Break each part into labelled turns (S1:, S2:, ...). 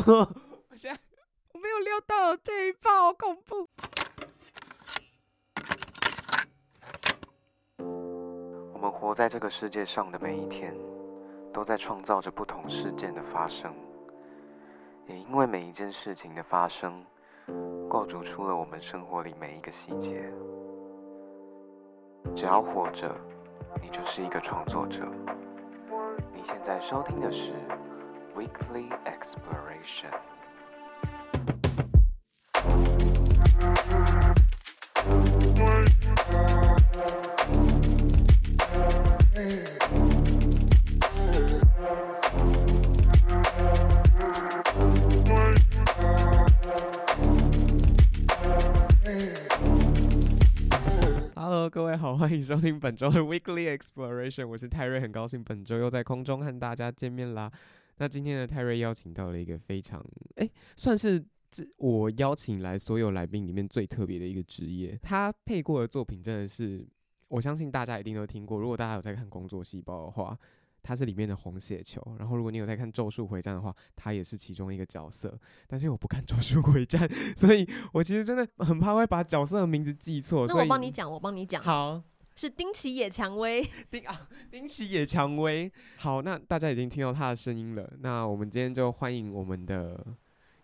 S1: 我现在我没有料到这一炮，好恐怖。我们活在这个世界上的每一天，都在创造着不同事件的发生，也因为每一件事情的发生，构筑出了我们生活里每一个细节。只要活着，你就是一个创作者。你现在收听的是 Weekly Exploration。各位好，欢迎收听本周的 Weekly Exploration，我是泰瑞，很高兴本周又在空中和大家见面啦。 那今天的泰瑞邀请到了一个非常，诶，算是这我邀请来所有来宾里面最特别的一个职业。他配过的作品真的是，我相信大家一定都听过。如果大家有在看《工作细胞》的话。他是里面的红血球，然后如果你有在看《咒术回战》的话，他也是其中一个角色。但是我不看《咒术回战》，所以我其实真的很怕会把角色的名字记错。
S2: 那我帮你讲，我帮你讲。
S1: 好，
S2: 是丁崎野蔷薇。
S1: 丁啊，丁崎野蔷薇。好，那大家已经听到他的声音了。那我们今天就欢迎我们的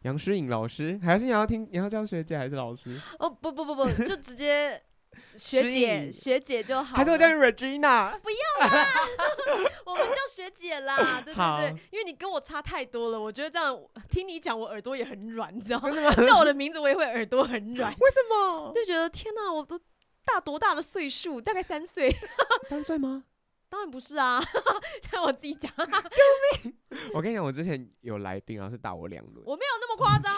S1: 杨诗颖老师。还是你要听？你要叫学姐还是老师？
S2: 哦，不不不不，就直接。学姐，学姐就好。
S1: 还是我叫你 Regina？
S2: 不要啦，我们叫学姐啦。对对对，因为你跟我差太多了，我觉得这样听你讲，我耳朵也很软，你知道吗？真的吗？叫我的名字，我也会耳朵很软。
S1: 为什么？
S2: 就觉得天哪，我都大多大的岁数？大概三岁。
S1: 三岁吗？
S2: 当然不是啊，看我自己讲。
S1: 救命！我跟你讲，我之前有来宾，然后是打我两轮。
S2: 我没有那么夸张。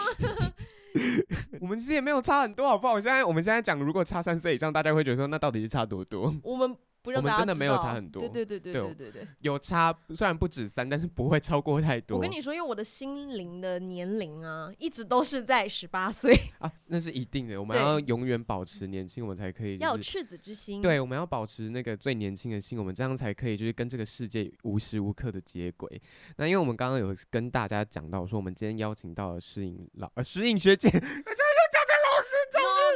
S1: 我们其实也没有差很多，好不好？我现在我们现在讲，如果差三岁以上，大家会觉得说，那到底是差多多？
S2: 我们。
S1: 我们真的没有差很多，
S2: 对对对对对对对，
S1: 有差，虽然不止三，但是不会超过太多。
S2: 我跟你说，因为我的心灵的年龄啊，一直都是在十八岁
S1: 啊，那是一定的。我们要永远保持年轻，我们才可以、就是、
S2: 要有赤子之心。
S1: 对，我们要保持那个最年轻的心，我们这样才可以就是跟这个世界无时无刻的接轨。那因为我们刚刚有跟大家讲到说，我们今天邀请到了诗颖老呃诗颖学姐，我叫叫老师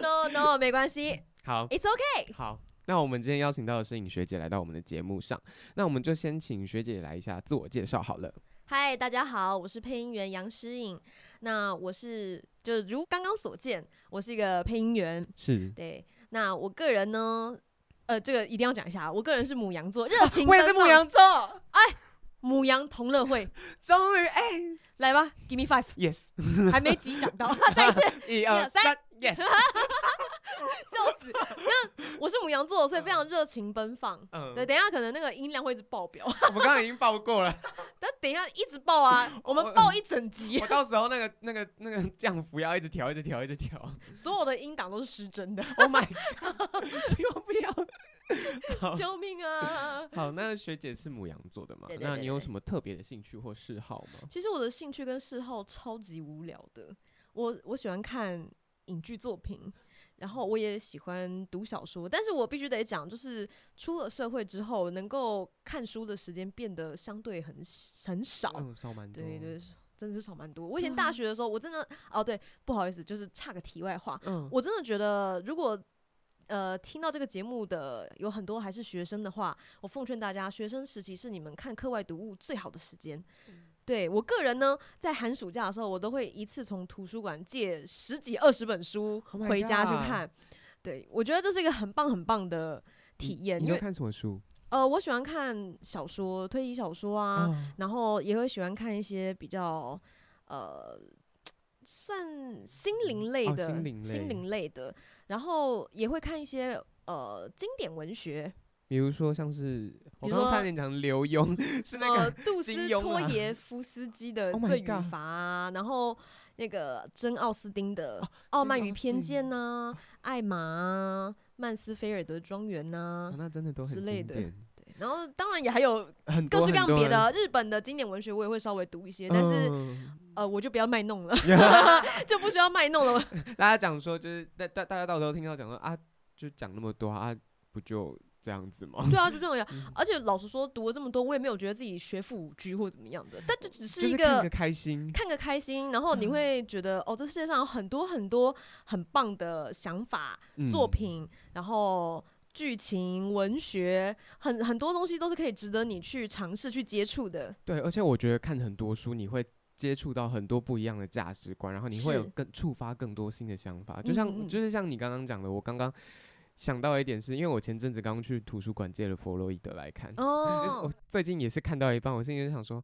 S2: ，no no no，没关系，
S1: 好
S2: ，it's okay，
S1: 好。那我们今天邀请到的是尹学姐来到我们的节目上，那我们就先请学姐来一下自我介绍好了。
S2: 嗨，大家好，我是配音员杨诗颖。那我是就如刚刚所见，我是一个配音员。
S1: 是。
S2: 对。那我个人呢，呃，这个一定要讲一下，我个人是母羊座，热 情。
S1: 我也是母羊座。
S2: 哎，母羊同乐会，
S1: 终于哎，
S2: 来吧，Give me five，Yes，还没及讲到，再一次，
S1: 一二三，Yes。
S2: 笑死！那我是母羊座，所以非常热情奔放。嗯，对，等一下可能那个音量会一直爆表。
S1: 我们刚刚已经爆过了，
S2: 但等一下一直爆啊！我们爆一整集。
S1: 我到时候那个、那个、那个降幅要一直调，一直调，一直调。
S2: 所有的音档都是失真的。
S1: Oh my god！千万不要！
S2: 救命啊！
S1: 好，那学姐是母羊座的嘛？那你有什么特别的兴趣或嗜好吗？
S2: 其实我的兴趣跟嗜好超级无聊的。我我喜欢看影剧作品。然后我也喜欢读小说，但是我必须得讲，就是出了社会之后，能够看书的时间变得相对很很少，
S1: 嗯，少蛮多，
S2: 对对，真的是少蛮多。我以前大学的时候，我真的哦，对，不好意思，就是差个题外话，嗯，我真的觉得，如果呃听到这个节目的有很多还是学生的话，我奉劝大家，学生时期是你们看课外读物最好的时间。嗯对我个人呢，在寒暑假的时候，我都会一次从图书馆借十几二十本书回家去看。Oh、对，我觉得这是一个很棒很棒的体验。
S1: 你会看什么书？
S2: 呃，我喜欢看小说，推理小说啊，oh. 然后也会喜欢看一些比较呃，算心灵类的、oh, 心灵类的，然后也会看一些呃经典文学。
S1: 比如说，像是我刚刚差点讲刘墉，是那个
S2: 杜 斯托耶夫斯基的《罪与罚》啊，然后那个真奥斯丁的《傲慢与偏见》呐，《艾玛》啊，《曼斯菲尔德庄园》呐，
S1: 那真的都很
S2: 之类的。对，然后当然也还有 各式各样别的日本的经典文学，我也会稍微读一些，但是呃，我就不要卖弄了，就不需要卖弄了。
S1: 大家讲说，就是大大大家到时候听到讲说啊，就讲那么多啊，不就。这样子吗？
S2: 对啊，就这样。而且老实说，读了这么多，我也没有觉得自己学富五车或怎么样的。但这只是一个
S1: 看个开心，
S2: 看个开心。然后你会觉得，哦，这世界上有很多很多很棒的想法、作品，然后剧情、文学，很很多东西都是可以值得你去尝试去接触的。
S1: 对，而且我觉得看很多书，你会接触到很多不一样的价值观，然后你会有更触发更多新的想法。就像就是像你刚刚讲的，我刚刚。想到一点是，因为我前阵子刚去图书馆借了弗洛伊德来看，哦，就是我最近也是看到一半，我心里就想说，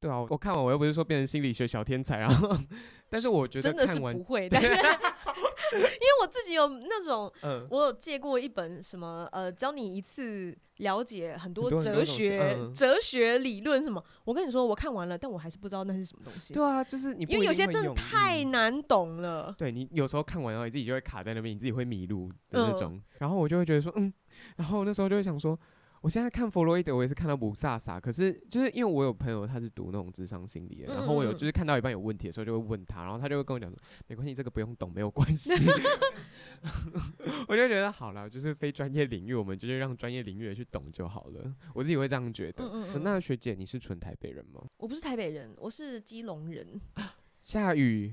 S1: 对啊，我看完我又不是说变成心理学小天才啊，但是我觉得真的是
S2: 不会的。因为我自己有那种，嗯、我有借过一本什么呃，教你一次了解很多哲学、嗯、哲学理论什么。我跟你说，我看完了，但我还是不知道那是什么东西。
S1: 对啊，就是你不
S2: 因为有些真的太难懂了。嗯、
S1: 对，你有时候看完然后你自己就会卡在那边，你自己会迷路的那种。嗯、然后我就会觉得说，嗯，然后那时候就会想说。我现在看弗洛伊德，我也是看到不飒飒。可是就是因为我有朋友他是读那种智商心理的，然后我有就是看到一半有问题的时候就会问他，然后他就会跟我讲说，没关系，这个不用懂，没有关系。我就觉得好了，就是非专业领域，我们就是让专业领域的去懂就好了。我自己会这样觉得。嗯嗯，那学姐，你是纯台北人吗？
S2: 我不是台北人，我是基隆人。
S1: 下雨，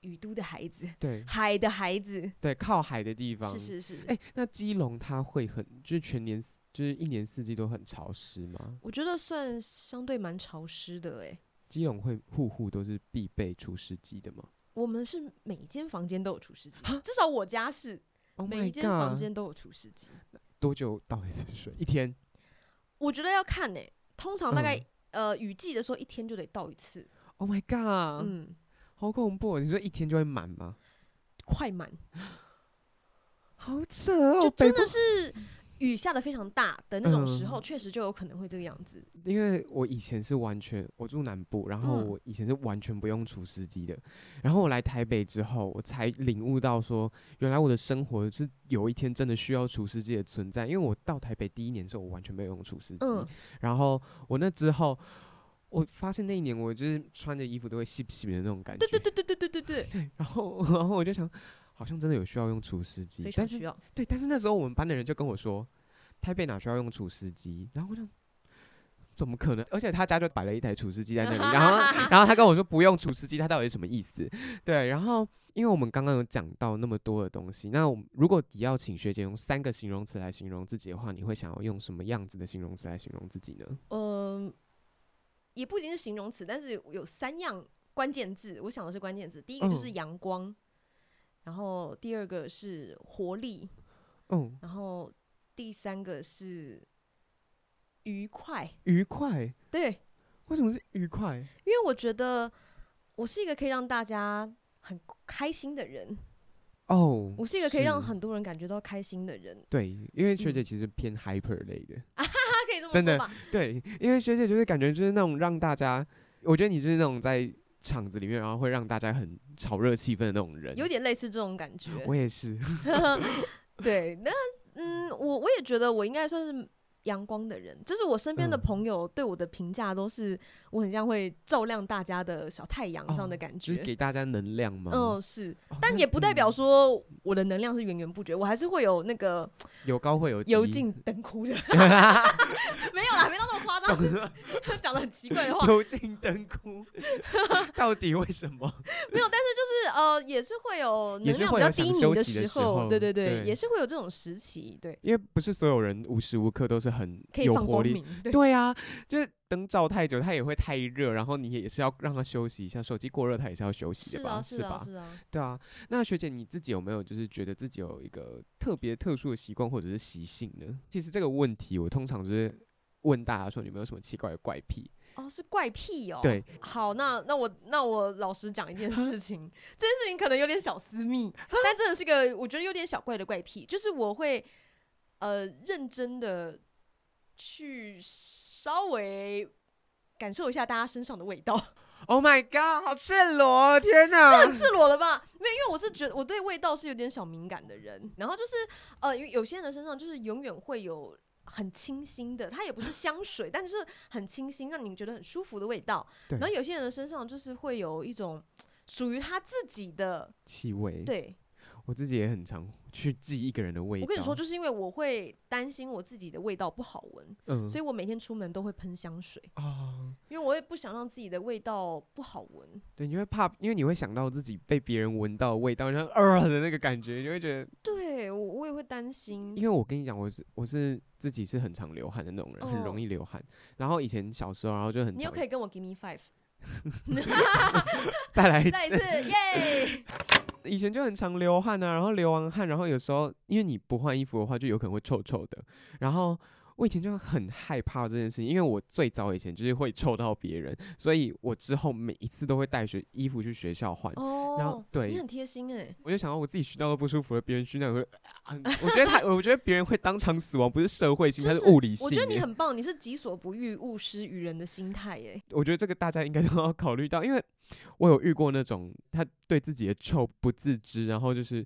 S2: 雨都的孩子，
S1: 对，
S2: 海的孩子，
S1: 对，靠海的地方。
S2: 是是是。
S1: 哎、欸，那基隆它会很就是全年。就是一年四季都很潮湿吗？
S2: 我觉得算相对蛮潮湿的诶、欸。
S1: 基隆会户户都是必备除湿机的吗？
S2: 我们是每间房间都有除湿机，至少我家是，oh、每一间房间都有除湿机。
S1: 多久倒一次水？一天？
S2: 我觉得要看诶、欸，通常大概、嗯、呃雨季的时候一天就得倒一次。
S1: Oh my god！嗯，好恐怖！你说一天就会满吗？
S2: 快满，
S1: 好扯哦！
S2: 就真的是。雨下的非常大的那种时候，确实就有可能会这个样子。
S1: 因为我以前是完全，我住南部，然后我以前是完全不用除湿机的。然后我来台北之后，我才领悟到说，原来我的生活是有一天真的需要除湿机的存在。因为我到台北第一年的时候，我完全没有用除湿机。然后我那之后，我发现那一年我就是穿着衣服都会湿湿的那种感觉。
S2: 对对对对对对对对。
S1: 然后，然后我就想。好像真的有需要用除湿机，
S2: 非常需要。
S1: 对，但是那时候我们班的人就跟我说，台北哪需要用除湿机？然后我就怎么可能？而且他家就摆了一台除湿机在那里，然后 然后他跟我说不用除湿机，他到底是什么意思？对，然后因为我们刚刚有讲到那么多的东西，那我们如果你要请学姐用三个形容词来形容自己的话，你会想要用什么样子的形容词来形容自己呢？
S2: 嗯，也不一定是形容词，但是有三样关键字，我想的是关键字。第一个就是阳光。嗯然后第二个是活力，嗯，然后第三个是愉快。
S1: 愉快，
S2: 对，
S1: 为什么是愉快？
S2: 因为我觉得我是一个可以让大家很开心的人。哦，我是一个可以让很多人感觉到开心的人。
S1: 对，因为学姐其实偏 hyper 类的，
S2: 啊哈哈，可以这么说吧？
S1: 对，因为学姐就是感觉就是那种让大家，我觉得你就是那种在。场子里面，然后会让大家很炒热气氛的那种人，
S2: 有点类似这种感觉。
S1: 我也是。
S2: 对，那嗯，我我也觉得我应该算是阳光的人，就是我身边的朋友对我的评价都是我很像会照亮大家的小太阳这样的感觉，
S1: 哦，就是给大家能量吗？
S2: 嗯，是，但也不代表说我的能量是源源不绝，我还是会有那个
S1: 有高会有
S2: 油尽灯枯的。没有啦，没到那么夸张，讲的很奇怪的话。
S1: 油尽灯枯，到底为什么？
S2: 没有，但是就是呃，也是会有能量比较低迷的时候，对对对，也是会有这种时期，对。
S1: 因为不是所有人无时无刻都是很有活力，对啊，就是灯照太久，它也会太热，然后你也是要让它休息一下。手机过热，它也是要休息的吧？是吧？是啊，对啊。那学姐你自己有没有就是觉得自己有一个特别特殊的习惯或者是习性呢？其实这个问题我通常就是。问大家说，你有没有什么奇怪的怪癖？
S2: 哦，是怪癖哦。
S1: 对，
S2: 好，那那我那我老实讲一件事情，这件事情可能有点小私密，但真的是个我觉得有点小怪的怪癖，就是我会呃认真的去稍微感受一下大家身上的味道。
S1: Oh my god，好赤裸，天哪，
S2: 这很赤裸了吧？没有，因为我是觉得我对味道是有点小敏感的人，然后就是呃，因为有些人的身上就是永远会有。很清新的，它也不是香水，但是很清新，让你觉得很舒服的味道。然后有些人的身上就是会有一种属于他自己的
S1: 气味。
S2: 对，
S1: 我自己也很常去记一个人的味道。
S2: 我跟你说，就是因为我会担心我自己的味道不好闻，嗯，所以我每天出门都会喷香水啊，因为我也不想让自己的味道不好闻。
S1: 对，你会怕，因为你会想到自己被别人闻到的味道，然后呃的那个感觉，你会觉得。
S2: 对，我我也会担心。
S1: 因为我跟你讲，我是我是自己是很常流汗的那种人，很容易流汗。然后以前小时候，然后就很。
S2: 你又可以跟我 give me five。
S1: 再来
S2: 再一次，耶！
S1: 以前就很常流汗啊，然后流完汗，然后有时候因为你不换衣服的话，就有可能会臭臭的。然后我以前就很害怕这件事情，因为我最早以前就是会臭到别人，所以我之后每一次都会带学衣服去学校换。哦，然后对，
S2: 你很贴心哎。
S1: 我就想到我自己熏到都不舒服了，别人熏到会，我觉得他，我觉得别人会当场死亡，不是社会性，它是物理性。
S2: 我觉得你很棒，你是己所不欲，勿施于人的心态耶。
S1: 我觉得这个大家应该都要考虑到，因为。我有遇过那种，他对自己的臭不自知，然后就是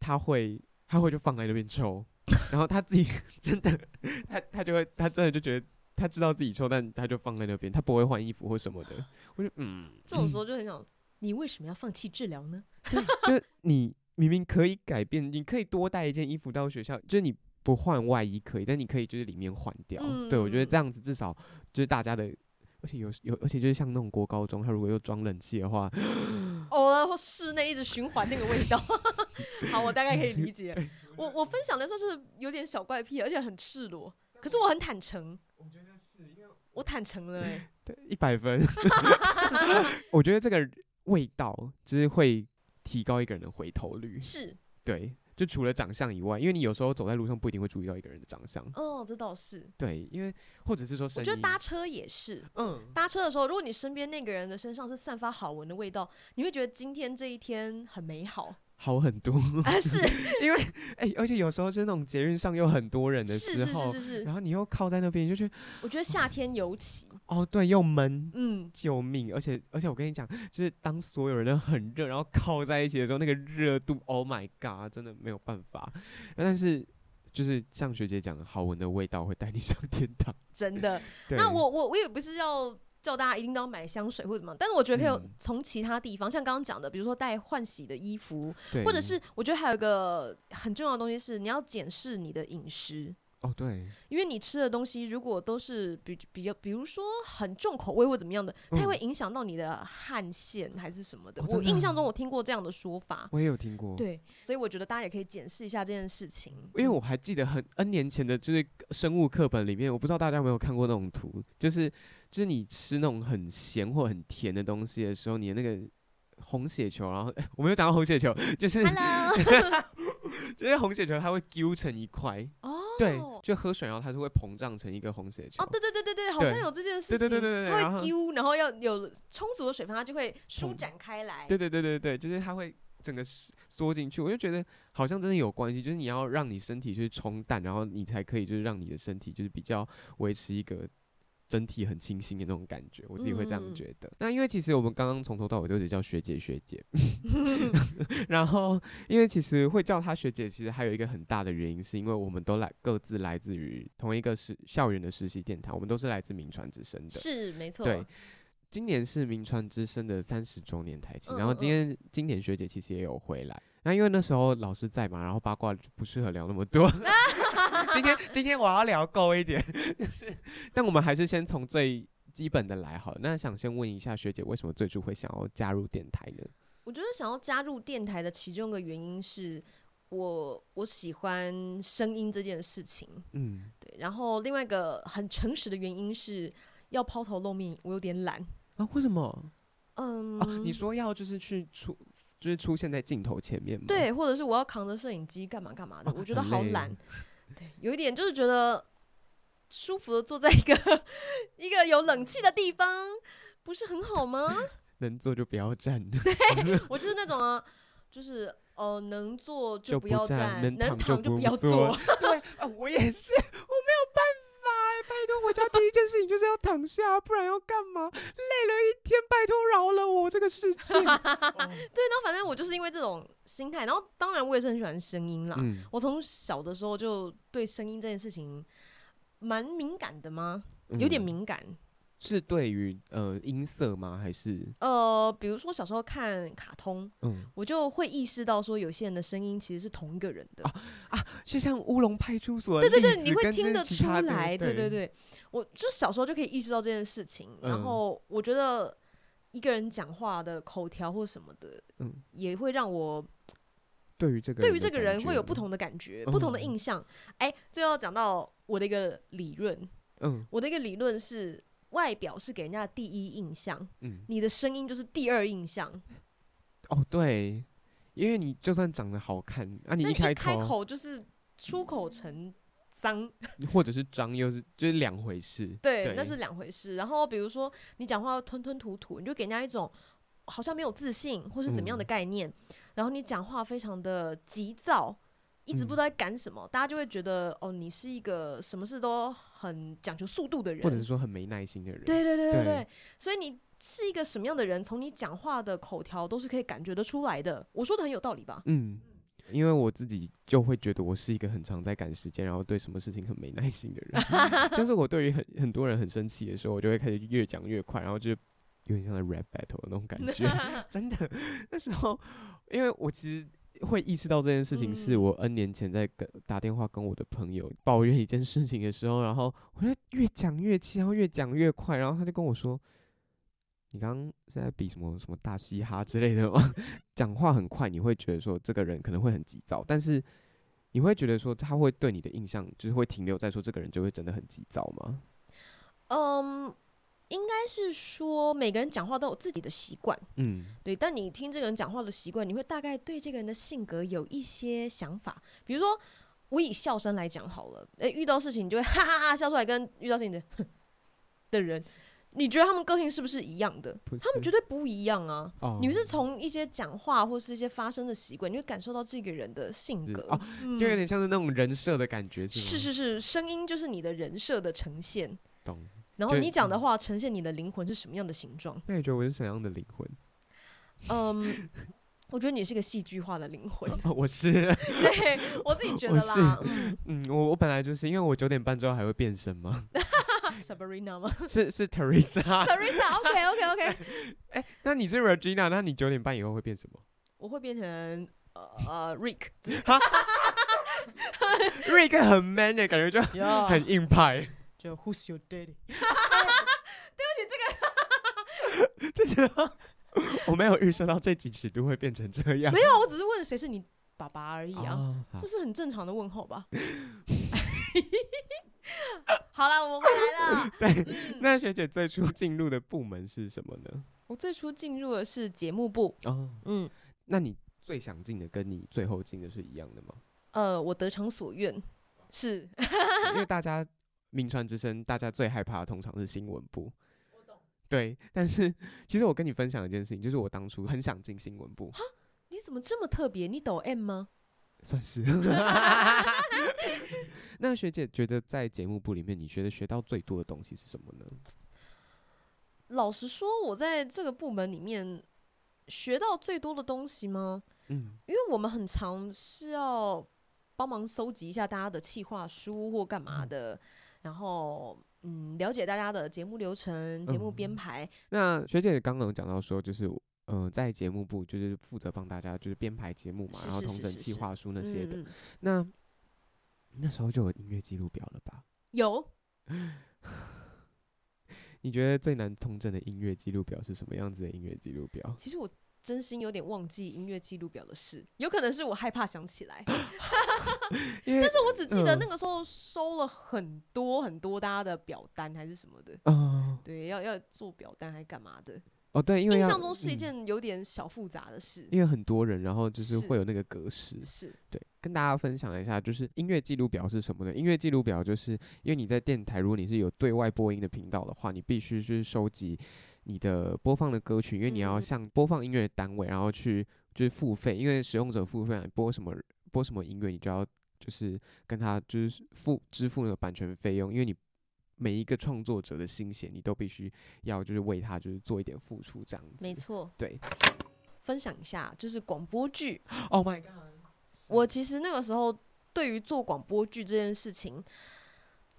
S1: 他会他会就放在那边臭，然后他自己 真的他他就会他真的就觉得他知道自己臭，但他就放在那边，他不会换衣服或什么的。我就嗯，
S2: 这种时候就很想，你为什么要放弃治疗呢？
S1: 就你明明可以改变，你可以多带一件衣服到学校，就是你不换外衣可以，但你可以就是里面换掉。嗯、对，我觉得这样子至少就是大家的。而且有有，而且就是像那种国高中，他如果又装冷气的话，
S2: 哦，室内一直循环那个味道。好，我大概可以理解。我我分享的时候是有点小怪癖，而且很赤裸，可是我很坦诚。我觉得是因为我坦诚了、欸，
S1: 对，一百分。我觉得这个味道就是会提高一个人的回头率。
S2: 是，
S1: 对。就除了长相以外，因为你有时候走在路上不一定会注意到一个人的长相。
S2: 哦，这倒是。
S1: 对，因为或者是说，
S2: 我觉得搭车也是。嗯，搭车的时候，如果你身边那个人的身上是散发好闻的味道，你会觉得今天这一天很美好。
S1: 好很多
S2: 啊，是
S1: 因为哎、欸，而且有时候是那种捷运上有很多人的时候，
S2: 是是是是是，
S1: 然后你又靠在那边，就觉得
S2: 我觉得夏天尤其
S1: 哦，对，又闷，嗯，救命！而且而且我跟你讲，就是当所有人都很热，然后靠在一起的时候，那个热度，Oh my God，真的没有办法。但是就是像学姐讲的，好闻的味道会带你上天堂，
S2: 真的。那我我我也不是要。叫大家一定都要买香水或者什么，但是我觉得可以从其他地方，嗯、像刚刚讲的，比如说带换洗的衣服，或者是我觉得还有一个很重要的东西是，你要检视你的饮食。
S1: 哦，对，
S2: 因为你吃的东西如果都是比比较，比如说很重口味或怎么样的，它会影响到你的汗腺还是什么的。嗯、我印象中我听过这样的说法，
S1: 我也有听过。
S2: 对，所以我觉得大家也可以检视一下这件事情。
S1: 因为我还记得很 N 年前的，就是生物课本里面，我不知道大家有没有看过那种图，就是。就是你吃那种很咸或很甜的东西的时候，你的那个红血球，然后、欸、我没有讲到红血球，就是，Hello. 就是红血球它会揪成一块哦，对，就喝水然后它就会膨胀成一个红血球
S2: 哦，对对对对对，好像有这件事情，对对对对对，它会揪，然后要有充足的水分，它就会舒展开来，
S1: 对对对对对，就是它会整个缩进去，我就觉得好像真的有关系，就是你要让你身体去冲淡，然后你才可以就是让你的身体就是比较维持一个。整体很清新的那种感觉，我自己会这样觉得。嗯、那因为其实我们刚刚从头到尾都是叫学姐学姐，然后因为其实会叫她学姐，其实还有一个很大的原因，是因为我们都来各自来自于同一个是校园的实习电台，我们都是来自名传之声的，
S2: 是没错。
S1: 对，今年是名传之声的三十周年台庆，然后今天嗯嗯今年学姐其实也有回来。那因为那时候老师在嘛，然后八卦就不适合聊那么多。今天今天我要聊够一点，就是，但我们还是先从最基本的来好了。那想先问一下学姐，为什么最初会想要加入电台呢？
S2: 我觉得想要加入电台的其中一个原因是我我喜欢声音这件事情，嗯，对。然后另外一个很诚实的原因是要抛头露面，我有点懒
S1: 啊。为什么？嗯，啊，你说要就是去出。就是出现在镜头前面嘛？
S2: 对，或者是我要扛着摄影机干嘛干嘛的，我觉得好懒。对，有一点就是觉得舒服的坐在一个一个有冷气的地方，不是很好吗？
S1: 能坐就不要站。
S2: 对，我就是那种啊，就是呃，能坐就不要站，能躺就不要坐。
S1: 对，啊，我也是。拜托，我家第一件事情就是要躺下，不然要干嘛？累了一天，拜托饶了我这个世界。对，
S2: 然后反正我就是因为这种心态，然后当然我也是很喜欢声音啦。嗯、我从小的时候就对声音这件事情蛮敏感的吗？有点敏感。
S1: 是对于呃音色吗？还是？
S2: 呃，比如说小时候看卡通，
S1: 嗯，
S2: 我就会意识到说，有些人的声音其实是同一个人的
S1: 啊啊，就像乌龙派出所，
S2: 对对对，你会听得出来，
S1: 对
S2: 对对对，我就小时候就可以意识到这件事情，嗯、然后我觉得一个人讲话的口条或什么的，嗯，也会让我
S1: 对于这个
S2: 对于这个人会有不同的感觉，嗯、不同的印象。哎，这要讲到我的一个理论，嗯，我的一个理论是。外表是给人家的第一印象，嗯，你的声音就是第二印象。
S1: 哦，对，因为你就算长得好看，啊，你一开口，
S2: 开口就是出口成脏，
S1: 或者是脏，又是就是两回事。
S2: 对，对那是两回事。然后比如说你讲话吞吞吐吐，你就给人家一种好像没有自信或是怎么样的概念。嗯、然后你讲话非常的急躁。一直不知道在赶什么，嗯，大家就会觉得哦，你是一个什么事都很讲究速度的人，
S1: 或者是说很没耐心的人。
S2: 对对对对对，所以你是一个什么样的人，从你讲话的口条都是可以感觉得出来的。我说的很有道理吧？
S1: 嗯，因为我自己就会觉得我是一个很常在赶时间，然后对什么事情很没耐心的人。但是我对于很很多人很生气的时候，我就会开始越讲越快，然后就有点像在 rap battle 的那种感觉。真的，那时候因为我其实。会意识到这件事情，是我 N 年前在跟打电话跟我的朋友抱怨一件事情的时候，然后我就越讲越气，然后越讲越快，然后他就跟我说：“你刚刚是在比什么什么大嘻哈之类的吗？讲话很快，你会觉得说这个人可能会很急躁，但是你会觉得说他会对你的印象就是会停留在说这个人就会真的很急躁吗？”
S2: 嗯。应该是说，每个人讲话都有自己的习惯，嗯，对。但你听这个人讲话的习惯，你会大概对这个人的性格有一些想法。比如说，我以笑声来讲好了，诶、欸，遇到事情你就会 哈哈哈笑出来，跟遇到事情的的人，你觉得他们个性是不是一样的？他们绝对不一样啊！哦、你们是从一些讲话或是一些发声的习惯，你会感受到这个人的性格，
S1: 哦嗯、就有点像是那种人设的感觉，是？
S2: 是是是，声音就是你的人设的呈现。
S1: 懂。
S2: 然后你讲的话呈现你的灵魂是什么样的形状？
S1: 那你觉得我是怎样的灵魂？
S2: 嗯，我觉得你是个戏剧化的灵魂。
S1: 我是，
S2: 对我自己觉得啦。
S1: 嗯，我我本来就是因为我九点半之后还会变身吗？
S2: Sabrina 吗？
S1: 是是 Teresa。
S2: Teresa，OK OK OK。
S1: 哎，那你是 Regina，那你九点半以后会变什么？
S2: 我会变成呃 Rick。
S1: Rick 很 man 的感觉，就很硬派。
S2: Who's your daddy？对不
S1: 起，这个，这个 我没有预设到这几尺度会变成这样。
S2: 没有，我只是问谁是你爸爸而已啊，这、oh, 是很正常的问候吧？好了，我们回来了。
S1: 对，嗯、那学姐最初进入的部门是什么呢？
S2: 我最初进入的是节目部。哦，oh, 嗯，
S1: 那你最想进的跟你最后进的是一样的吗？
S2: 呃，我得偿所愿，是
S1: 因为大家。铭传之声，大家最害怕的通常是新闻部。对，但是其实我跟你分享一件事情，就是我当初很想进新闻部。
S2: 你怎么这么特别？你抖 M 吗？
S1: 算是。那学姐觉得在节目部里面，你觉得学到最多的东西是什么呢？
S2: 老实说，我在这个部门里面学到最多的东西吗？嗯，因为我们很常是要帮忙搜集一下大家的企划书或干嘛的。嗯然后，嗯，了解大家的节目流程、节目编排。嗯、
S1: 那学姐刚刚有讲到说，就是，嗯、呃，在节目部就是负责帮大家就是编排节目嘛，是是是是是，然后同整计划书那些的。嗯、那那时候就有音乐记录表了吧？
S2: 有。
S1: 你觉得最难通证的音乐记录表是什么样子的音乐记录表？
S2: 其实我。真心有点忘记音乐记录表的事，有可能是我害怕想起来，但是我只记得那个时候收了很多很多大家的表单还是什么的，嗯、对，要要做表单还干嘛的？
S1: 哦，对，因为
S2: 印象中是一件有点小复杂的事，
S1: 嗯，因为很多人，然后就是会有那个格式，
S2: 是，是。
S1: 对，跟大家分享一下，就是音乐记录表是什么呢？音乐记录表就是因为你在电台，如果你是有对外播音的频道的话，你必须就是收集。你的播放的歌曲，因为你要向播放音乐的单位，然后去就是付费，因为使用者付费，播什么播什么音乐，你就要就是跟他就是付支付那个版权费用，因为你每一个创作者的心血，你都必须要就是为他就是做一点付出这样子。
S2: 没错，
S1: 对。
S2: 分享一下，就是广播剧。
S1: Oh my god！
S2: 我其实那个时候对于做广播剧这件事情。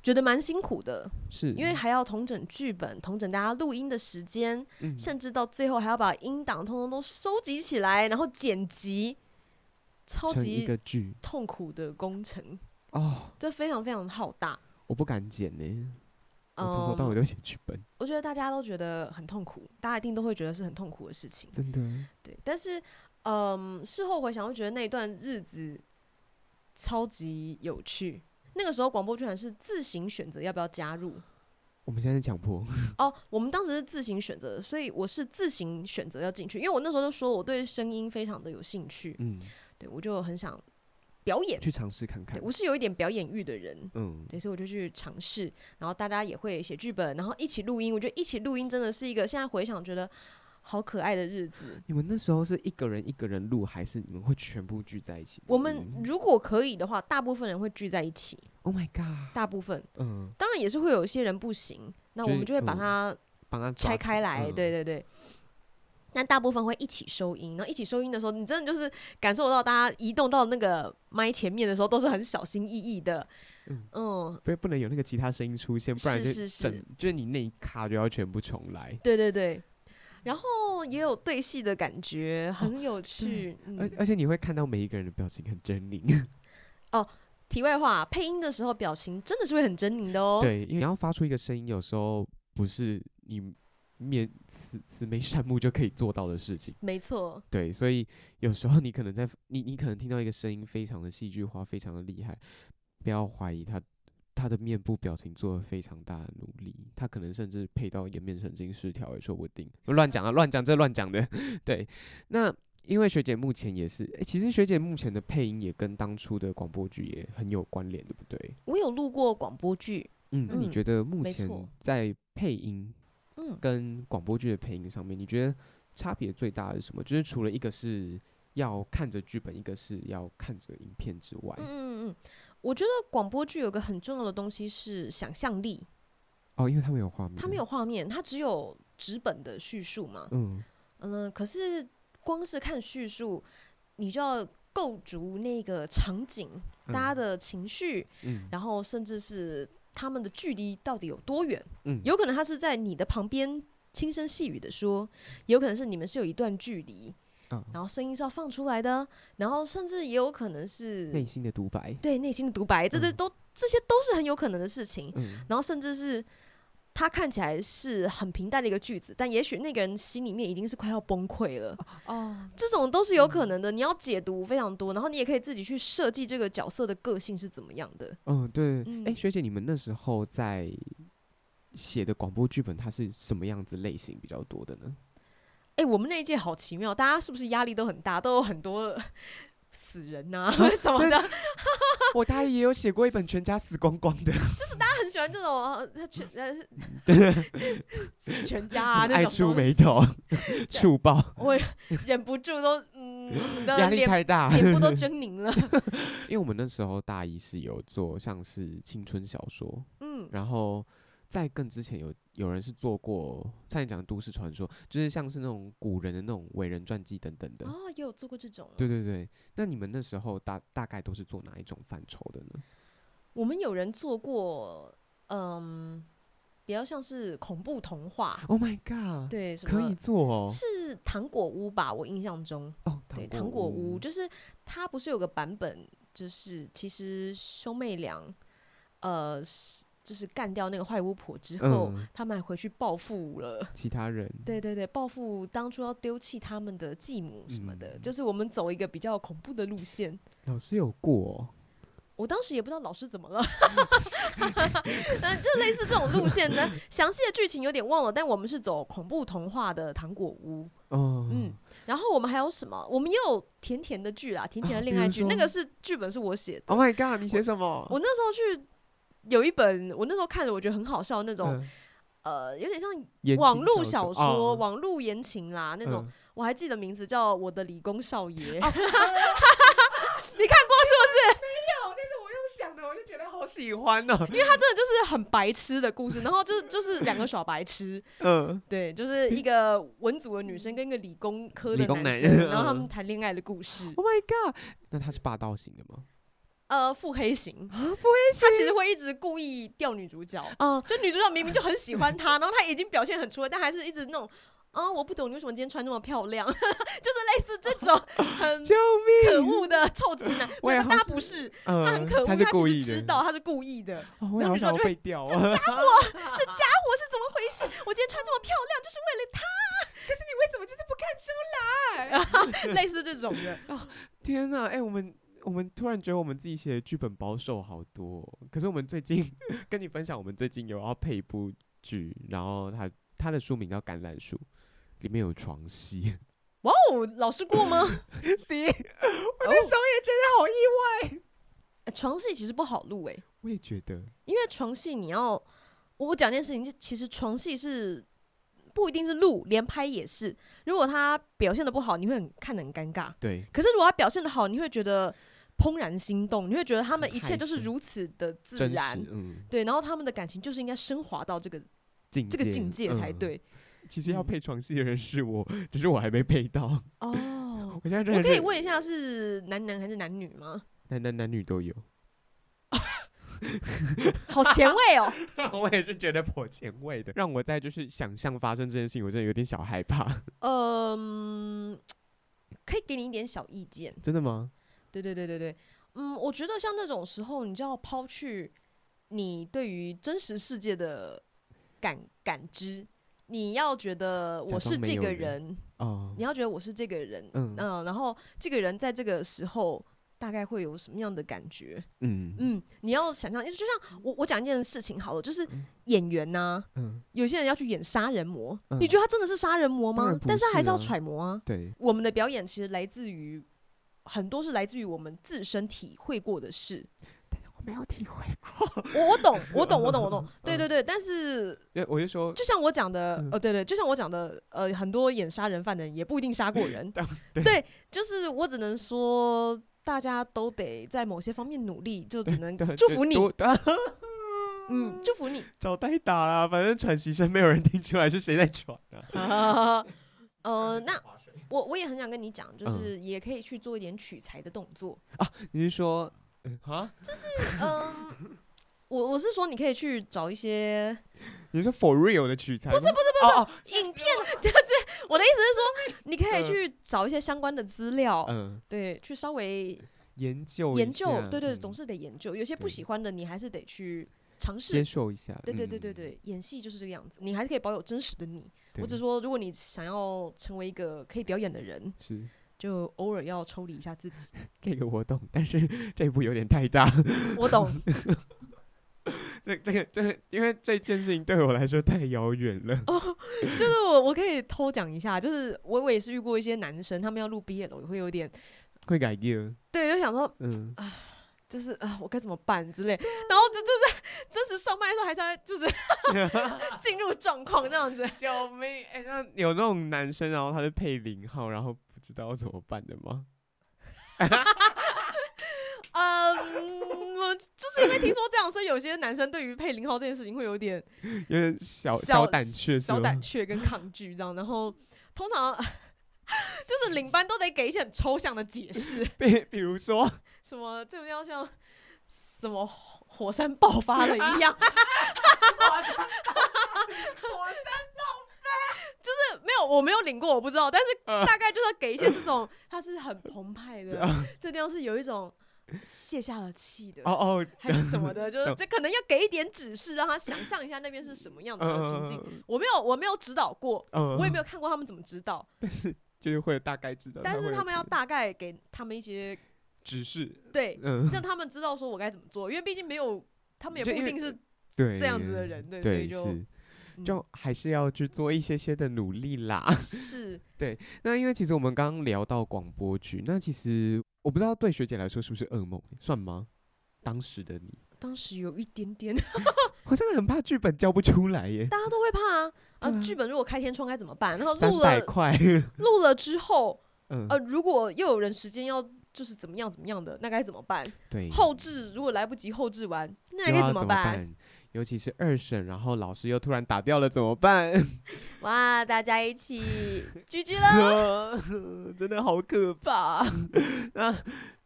S2: 觉得蛮辛苦的，
S1: 是
S2: 因为还要同整剧本，同整大家录音的时间，
S1: 嗯、
S2: 甚至到最后还要把音档通通都收集起来，然后剪辑，超级痛苦的工程
S1: 哦，
S2: 这非常非常浩大。
S1: 我不敢剪呢，我从头到尾都写剧本、嗯。
S2: 我觉得大家都觉得很痛苦，大家一定都会觉得是很痛苦的事情。
S1: 真的，
S2: 对。但是，嗯，事后回想，会觉得那一段日子超级有趣。那个时候广播剧团是自行选择要不要加入。
S1: 我们现在是强迫。
S2: 哦，我们当时是自行选择，所以我是自行选择要进去，因为我那时候就说我对声音非常的有兴趣。嗯，对，我就很想表演，
S1: 去尝试看看。
S2: 我是有一点表演欲的人。
S1: 嗯，
S2: 对，所以我就去尝试，然后大家也会写剧本，然后一起录音。我觉得一起录音真的是一个现在回想觉得。好可爱的日子。
S1: 你们那时候是一个人一个人录，还是你们会全部聚在一起？
S2: 我们如果可以的话，大部分人会聚在一起。
S1: Oh my god！
S2: 大部分，
S1: 嗯，
S2: 当然也是会有一些人不行，那我们就会把它
S1: 把它
S2: 拆开来。对对对。但大部分会一起收音，然后一起收音的时候，你真的就是感受到大家移动到那个麦前面的时候，都是很小心翼翼的。嗯，
S1: 不不能有那个其他声音出现，不然就是
S2: 是是，
S1: 就是你那一卡就要全部重来。
S2: 对对对。然后也有对戏的感觉，很有趣。
S1: 而、而且你会看到每一个人的表情很狰狞。
S2: 哦，题外话，配音的时候表情真的是会很狰狞的哦。
S1: 对，因为你要发出一个声音，有时候不是你面慈慈眉善目就可以做到的事情。
S2: 没错。
S1: 对，所以有时候你可能在你你可能听到一个声音非常的戏剧化，非常的厉害，不要怀疑他。他的面部表情做了非常大的努力，他可能甚至配到颜面神经失调也说不定。乱讲啊，乱讲，这乱讲的。对，那因为学姐目前也是，诶、欸，其实学姐目前的配音也跟当初的广播剧也很有关联，对不对？
S2: 我有录过广播剧，
S1: 嗯，那你觉得目前在配音，嗯，跟广播剧的配音上面，你觉得差别最大的是什么？就是除了一个是要看着剧本，一个是要看着影片之外，
S2: 嗯嗯嗯。我觉得广播剧有个很重要的东西是想象力
S1: 哦，因为它没有画面，
S2: 它没有画面，它只有纸本的叙述嘛。
S1: 嗯
S2: 嗯、呃，可是光是看叙述，你就要构筑那个场景，大家的情绪，
S1: 嗯，
S2: 然后甚至是他们的距离到底有多远，
S1: 嗯，
S2: 有可能他是在你的旁边轻声细语的说，有可能是你们是有一段距离。
S1: 嗯、
S2: 然后声音是要放出来的，然后甚至也有可能是
S1: 内心的独白，
S2: 对，内心的独白，这这都、嗯、这些都是很有可能的事情。
S1: 嗯、
S2: 然后甚至是他看起来是很平淡的一个句子，但也许那个人心里面已经是快要崩溃了。
S1: 哦，
S2: 这种都是有可能的。嗯、你要解读非常多，然后你也可以自己去设计这个角色的个性是怎么样的。
S1: 嗯，对。哎、嗯，学姐，你们那时候在写的广播剧本，它是什么样子类型比较多的呢？
S2: 哎、欸，我们那一届好奇妙，大家是不是压力都很大，都有很多 死人呐、啊、什么的？
S1: 我大一也有写过一本全家死光光的，
S2: 就是大家很喜欢这种他全呃全家啊，
S1: 爱触眉头，触爆，
S2: 我忍不住都嗯，
S1: 压力太大，
S2: 脸部都狰狞了。
S1: 因为我们那时候大一是有做像是青春小说，
S2: 嗯，
S1: 然后。在更之前有有人是做过，像你讲的都市传说，就是像是那种古人的那种伟人传记等等的。
S2: 哦，也有做过这种。
S1: 对对对，那你们那时候大大概都是做哪一种范畴的呢？
S2: 我们有人做过，嗯，比较像是恐怖童话。
S1: Oh my god！
S2: 对，
S1: 可以做哦。
S2: 是糖果屋吧？我印象中。
S1: 哦，
S2: 对，糖果屋就是它不是有个版本，就是其实兄妹俩，呃。就是干掉那个坏巫婆之后，嗯、他们还回去报复了
S1: 其他人。
S2: 对对对，报复当初要丢弃他们的继母什么的。嗯、就是我们走一个比较恐怖的路线。
S1: 老师有过、哦，
S2: 我当时也不知道老师怎么了，就类似这种路线呢。详细的剧情有点忘了，但我们是走恐怖童话的糖果屋。
S1: 哦、
S2: 嗯，然后我们还有什么？我们也有甜甜的剧啦，甜甜的恋爱剧，那个是剧本是我写的。
S1: Oh my god！你写什么？
S2: 我，我那时候去。有一本我那时候看了，我觉得很好笑那种，嗯、呃，有点像网络小说、网络言情啦那种。嗯、我还记得名字叫《我的理工少爷》，你看过是不是？
S1: 没有，但是我又想的，我就觉得好喜欢呢、喔，
S2: 因为他真的就是很白痴的故事，然后就就是两个耍白痴，
S1: 嗯，
S2: 对，就是一个文组的女生跟一个理工科的男生，
S1: 男
S2: 然后他们谈恋爱的故事。
S1: Oh my god！那他是霸道型的吗？
S2: 呃，腹黑型
S1: 啊，腹黑型，
S2: 他其实会一直故意吊女主角
S1: 啊，
S2: 就女主角明明就很喜欢他，然后他已经表现很出来，但还是一直那种。啊！我不懂你为什么今天穿这么漂亮，就是类似这种很 可恶的臭直男。但他不是，他很可恶，他其实知道他是故意的。然后女主角就会掉。这家 伙，这家伙是怎么回事？我今天穿这么漂亮，就是为了他。可是你为什么就是不看出来？类似这种的。
S1: 天哪！哎，我们我们突然觉得我们自己写的剧本保守好多。可是我们最近 跟你分享，我们最近有要配一部剧，然后他他的书名叫《橄榄树》。里面有床戏，
S2: 哇哦！老师过吗？
S1: 行，我那时候也觉得好意外。
S2: 欸、床戏其实不好录诶、欸，
S1: 我也觉得，
S2: 因为床戏你要我讲件事情，就其实床戏是不一定是录，连拍也是。如果他表现的不好，你会很看得很尴尬。
S1: 对。
S2: 可是如果他表现的好，你会觉得怦然心动，你会觉得他们一切都是如此的自然。嗯。对，然后他们的感情就是应该升华到这个
S1: 境
S2: 这个境界才对。嗯
S1: 其实要配床戏的人是我，嗯、只是我还没配到。
S2: 哦，我现在我可以问一下，是男男还是男女吗？
S1: 男男男女都有。
S2: 好前卫哦！
S1: 我也是觉得颇前卫的，让我在就是想象发生这件事情，我真的有点小害怕。
S2: 嗯，可以给你一点小意见。
S1: 真的吗？
S2: 对对对对对，嗯，我觉得像那种时候，你就要抛去你对于真实世界的感感知。你要觉得我是这个人，你要觉得我是这个人，嗯、呃，然后这个人在这个时候大概会有什么样的感觉？嗯嗯，你要想象，就像我我讲一件事情好了，就是演员呐、啊，嗯、有些人要去演杀人魔，嗯、你觉得他真的是杀人魔吗？是啊、但是他还是要揣摩啊。
S1: 对，
S2: 我们的表演其实来自于很多是来自于我们自身体会过的事。
S1: 没有体会过，
S2: 我我懂，我懂，我懂，我懂，对对对，但是，
S1: 我就说，
S2: 就像我讲的，呃，对对，就像我讲的，呃，很多演杀人犯的人也不一定杀过人，对，就是我只能说，大家都得在某些方面努力，就只能祝福你，嗯，祝福你，
S1: 找代打啦，反正喘息声没有人听出来是谁在喘啊，
S2: 呃，那我我也很想跟你讲，就是也可以去做一点取材的动作。
S1: 啊，你是说？
S2: 啊，就是嗯，我我是说，你可以去找一些，
S1: 你是 for real 的取材，
S2: 不是不是不是，哦哦影片 就是我的意思是说，你可以去找一些相关的资料，嗯，对，去稍微
S1: 研究
S2: 研究，对对，总是得研究，有些不喜欢的，你还是得去尝试
S1: 接受一下，
S2: 对对对对对，演戏就是这个样子，你还是可以保有真实的你。我只说，如果你想要成为一个可以表演的人，
S1: 是。
S2: 就偶尔要抽离一下自己，
S1: 这个我懂，但是这一步有点太大。
S2: 我懂。
S1: 这这个这个，因为这件事情对我来说太遥远了。
S2: 哦，就是我我可以偷讲一下，就是我我也是遇过一些男生，他们要录毕业了我会有点
S1: 会改变。
S2: 对，就想说，嗯啊，就是啊，我该怎么办之类。然后这就是真实上麦的时候，还在就是 进入状况这样子。
S1: 救命！哎，那有那种男生，然后他是配零号，然后不。知道怎么办的吗？
S2: 嗯，我就是因为听说这样，所以有些男生对于配零号这件事情会有点
S1: 有点小小胆怯，
S2: 小胆怯跟抗拒这样。然后通常 就是领班都得给一些很抽象的解释，
S1: 比比如说
S2: 什么这个要像什么火山爆发了一样，火山爆发。就是没有，我没有领过，我不知道。但是大概就是给一些这种，它是很澎湃的，这地方是有一种卸下了气的，哦哦，还是什么的，就是这可能要给一点指示，让他想象一下那边是什么样的情境。我没有，我没有指导过，我也没有看过他们怎么指导，
S1: 但是就是会大概知道。
S2: 但是他们要大概给他们一些
S1: 指示，
S2: 对，让他们知道说我该怎么做，因为毕竟没有，他们也不一定是这样子的人，对，所以就。
S1: 就还是要去做一些些的努力啦。
S2: 是，
S1: 对。那因为其实我们刚刚聊到广播剧，那其实我不知道对学姐来说是不是噩梦，算吗？当时的你，
S2: 当时有一点点，
S1: 我真的很怕剧本交不出来耶。
S2: 大家都会怕啊。啊，剧本如果开天窗该怎么办？然后录了，录了之后，呃，如果又有人时间要就是怎么样怎么样的，那该怎么办？
S1: 对。
S2: 后置如果来不及后置完，那该怎么办？
S1: 尤其是二审，然后老师又突然打掉了，怎么办？
S2: 哇，大家一起 GG 了，
S1: 真的好可怕。那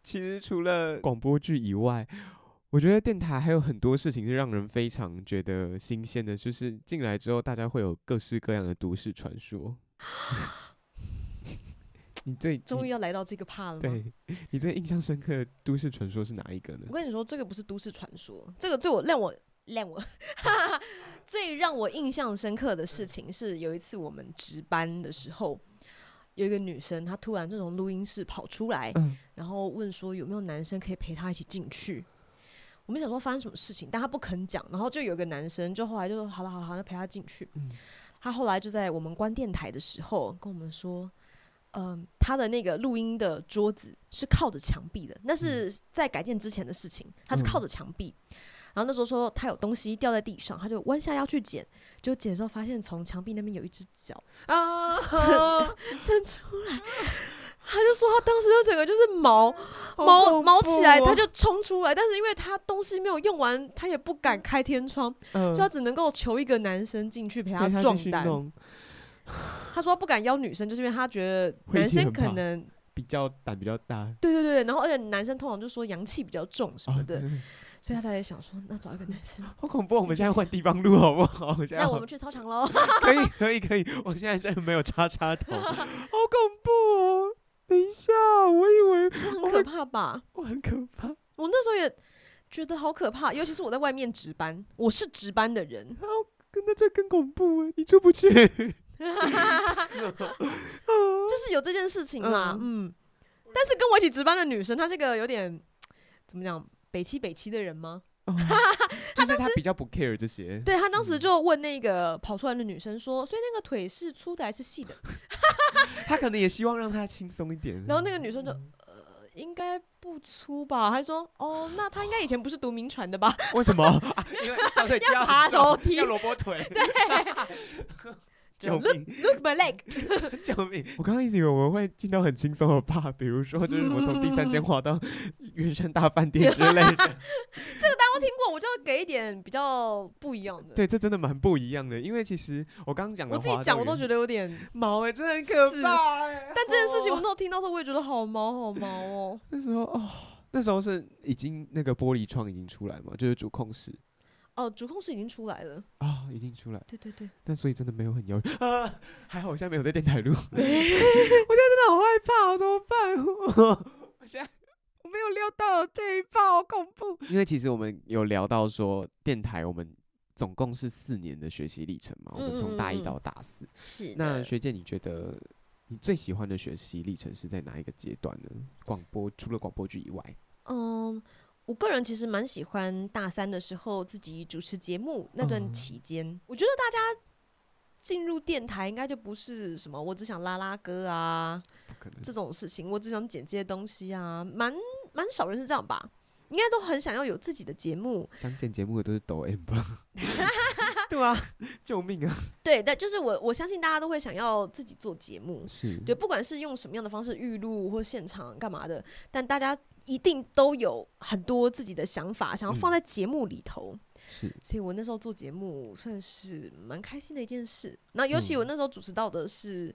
S1: 其实除了广播剧以外，我觉得电台还有很多事情是让人非常觉得新鲜的，就是进来之后，大家会有各式各样的都市传说。你最
S2: 终于要来到这个怕了吗？
S1: 对，你最印象深刻的都市传说是哪一个呢？
S2: 我跟你说，这个不是都市传说，这个最我让我让我哈哈最让我印象深刻的事情是，有一次我们值班的时候，有一个女生，她突然就从录音室跑出来，嗯、然后问说有没有男生可以陪她一起进去。我们想说发生什么事情，但他不肯讲，然后就有个男生就后来就说好了好了好了，陪他进去。嗯、他后来就在我们关电台的时候跟我们说。嗯、呃，他的那个录音的桌子是靠着墙壁的，那是在改建之前的事情。他是靠着墙壁，嗯、然后那时候说他有东西掉在地上，他就弯下腰去捡，就捡的时候发现从墙壁那边有一只脚啊伸 伸出来，他就说他当时就整个就是毛毛毛起来，它就冲出来，但是因为他东西没有用完，他也不敢开天窗，呃、所以他只能够求一个男生进去陪他壮胆。他说不敢邀女生，就是因为他觉得男生可能
S1: 比较胆比较大。
S2: 对对对，然后而且男生通常就说阳气比较重什么的，哦、所以他才想说，那找一个男生。
S1: 好恐怖！我们现在换地方录好不好？
S2: 那我们去操场喽。
S1: 可以可以可以，我现在真的没有插插头，好恐怖哦！等一下，我以为
S2: 这很可怕吧？
S1: 我很可怕，
S2: 我那时候也觉得好可怕，尤其是我在外面值班，我是值班的人，
S1: 好，那这更恐怖哎！你出不去。
S2: 就是有这件事情啦，嗯，嗯，但是跟我一起值班的女生，她是个有点怎么讲北七北七的人吗？
S1: 哦、就是他比较不 care 这些。
S2: 对，他当时就问那个跑出来的女生说：“所以那个腿是粗的还是细的？”
S1: 他可能也希望让她轻松一点。
S2: 然后那个女生就呃，应该不粗吧？他说：“哦，那他应该以前不是读名传的吧？”
S1: 为什么？啊、因为小腿要爬楼梯，要萝卜腿。对。救命
S2: ！Look my leg！
S1: 救命！我刚刚一直以为我们会进到很轻松的吧，比如说就是我从第三间滑到原山大饭店之类的。这个大
S2: 家都听过，我就要给一点比较不一样的。
S1: 对，这真的蛮不一样的，因为其实我刚刚讲的，
S2: 我自己讲我都觉得有点
S1: 毛哎、欸，真的很可怕哎、欸。
S2: 但这件事情我那时候听到时候，我也觉得好毛好毛哦。
S1: 那时候哦，那时候是已经那个玻璃窗已经出来嘛，就是主控室。
S2: 哦，主控室已经出来了
S1: 啊、哦，已经出来。
S2: 对对对，
S1: 但所以真的没有很遥远啊，还好我现在没有在电台录，我现在真的好害怕，怎么办？我现在我没有料到这一趴，好恐怖。因为其实我们有聊到说，电台我们总共是四年的学习历程嘛，我们从大一到大四。是、嗯。那学姐，你觉得你最喜欢的学习历程是在哪一个阶段呢？广播除了广播剧以外，嗯。
S2: 我个人其实蛮喜欢大三的时候自己主持节目那段期间，嗯、我觉得大家进入电台应该就不是什么我只想拉拉歌啊，这种事情，我只想剪这些东西啊，蛮蛮少人是这样吧？应该都很想要有自己的节目，
S1: 想剪节目的都是抖 M 吧？对啊，救命啊！
S2: 对，但就是我我相信大家都会想要自己做节目，是对，不管是用什么样的方式预录或现场干嘛的，但大家。一定都有很多自己的想法，想要放在节目里头。是、嗯，所以我那时候做节目算是蛮开心的一件事。那尤其我那时候主持到的是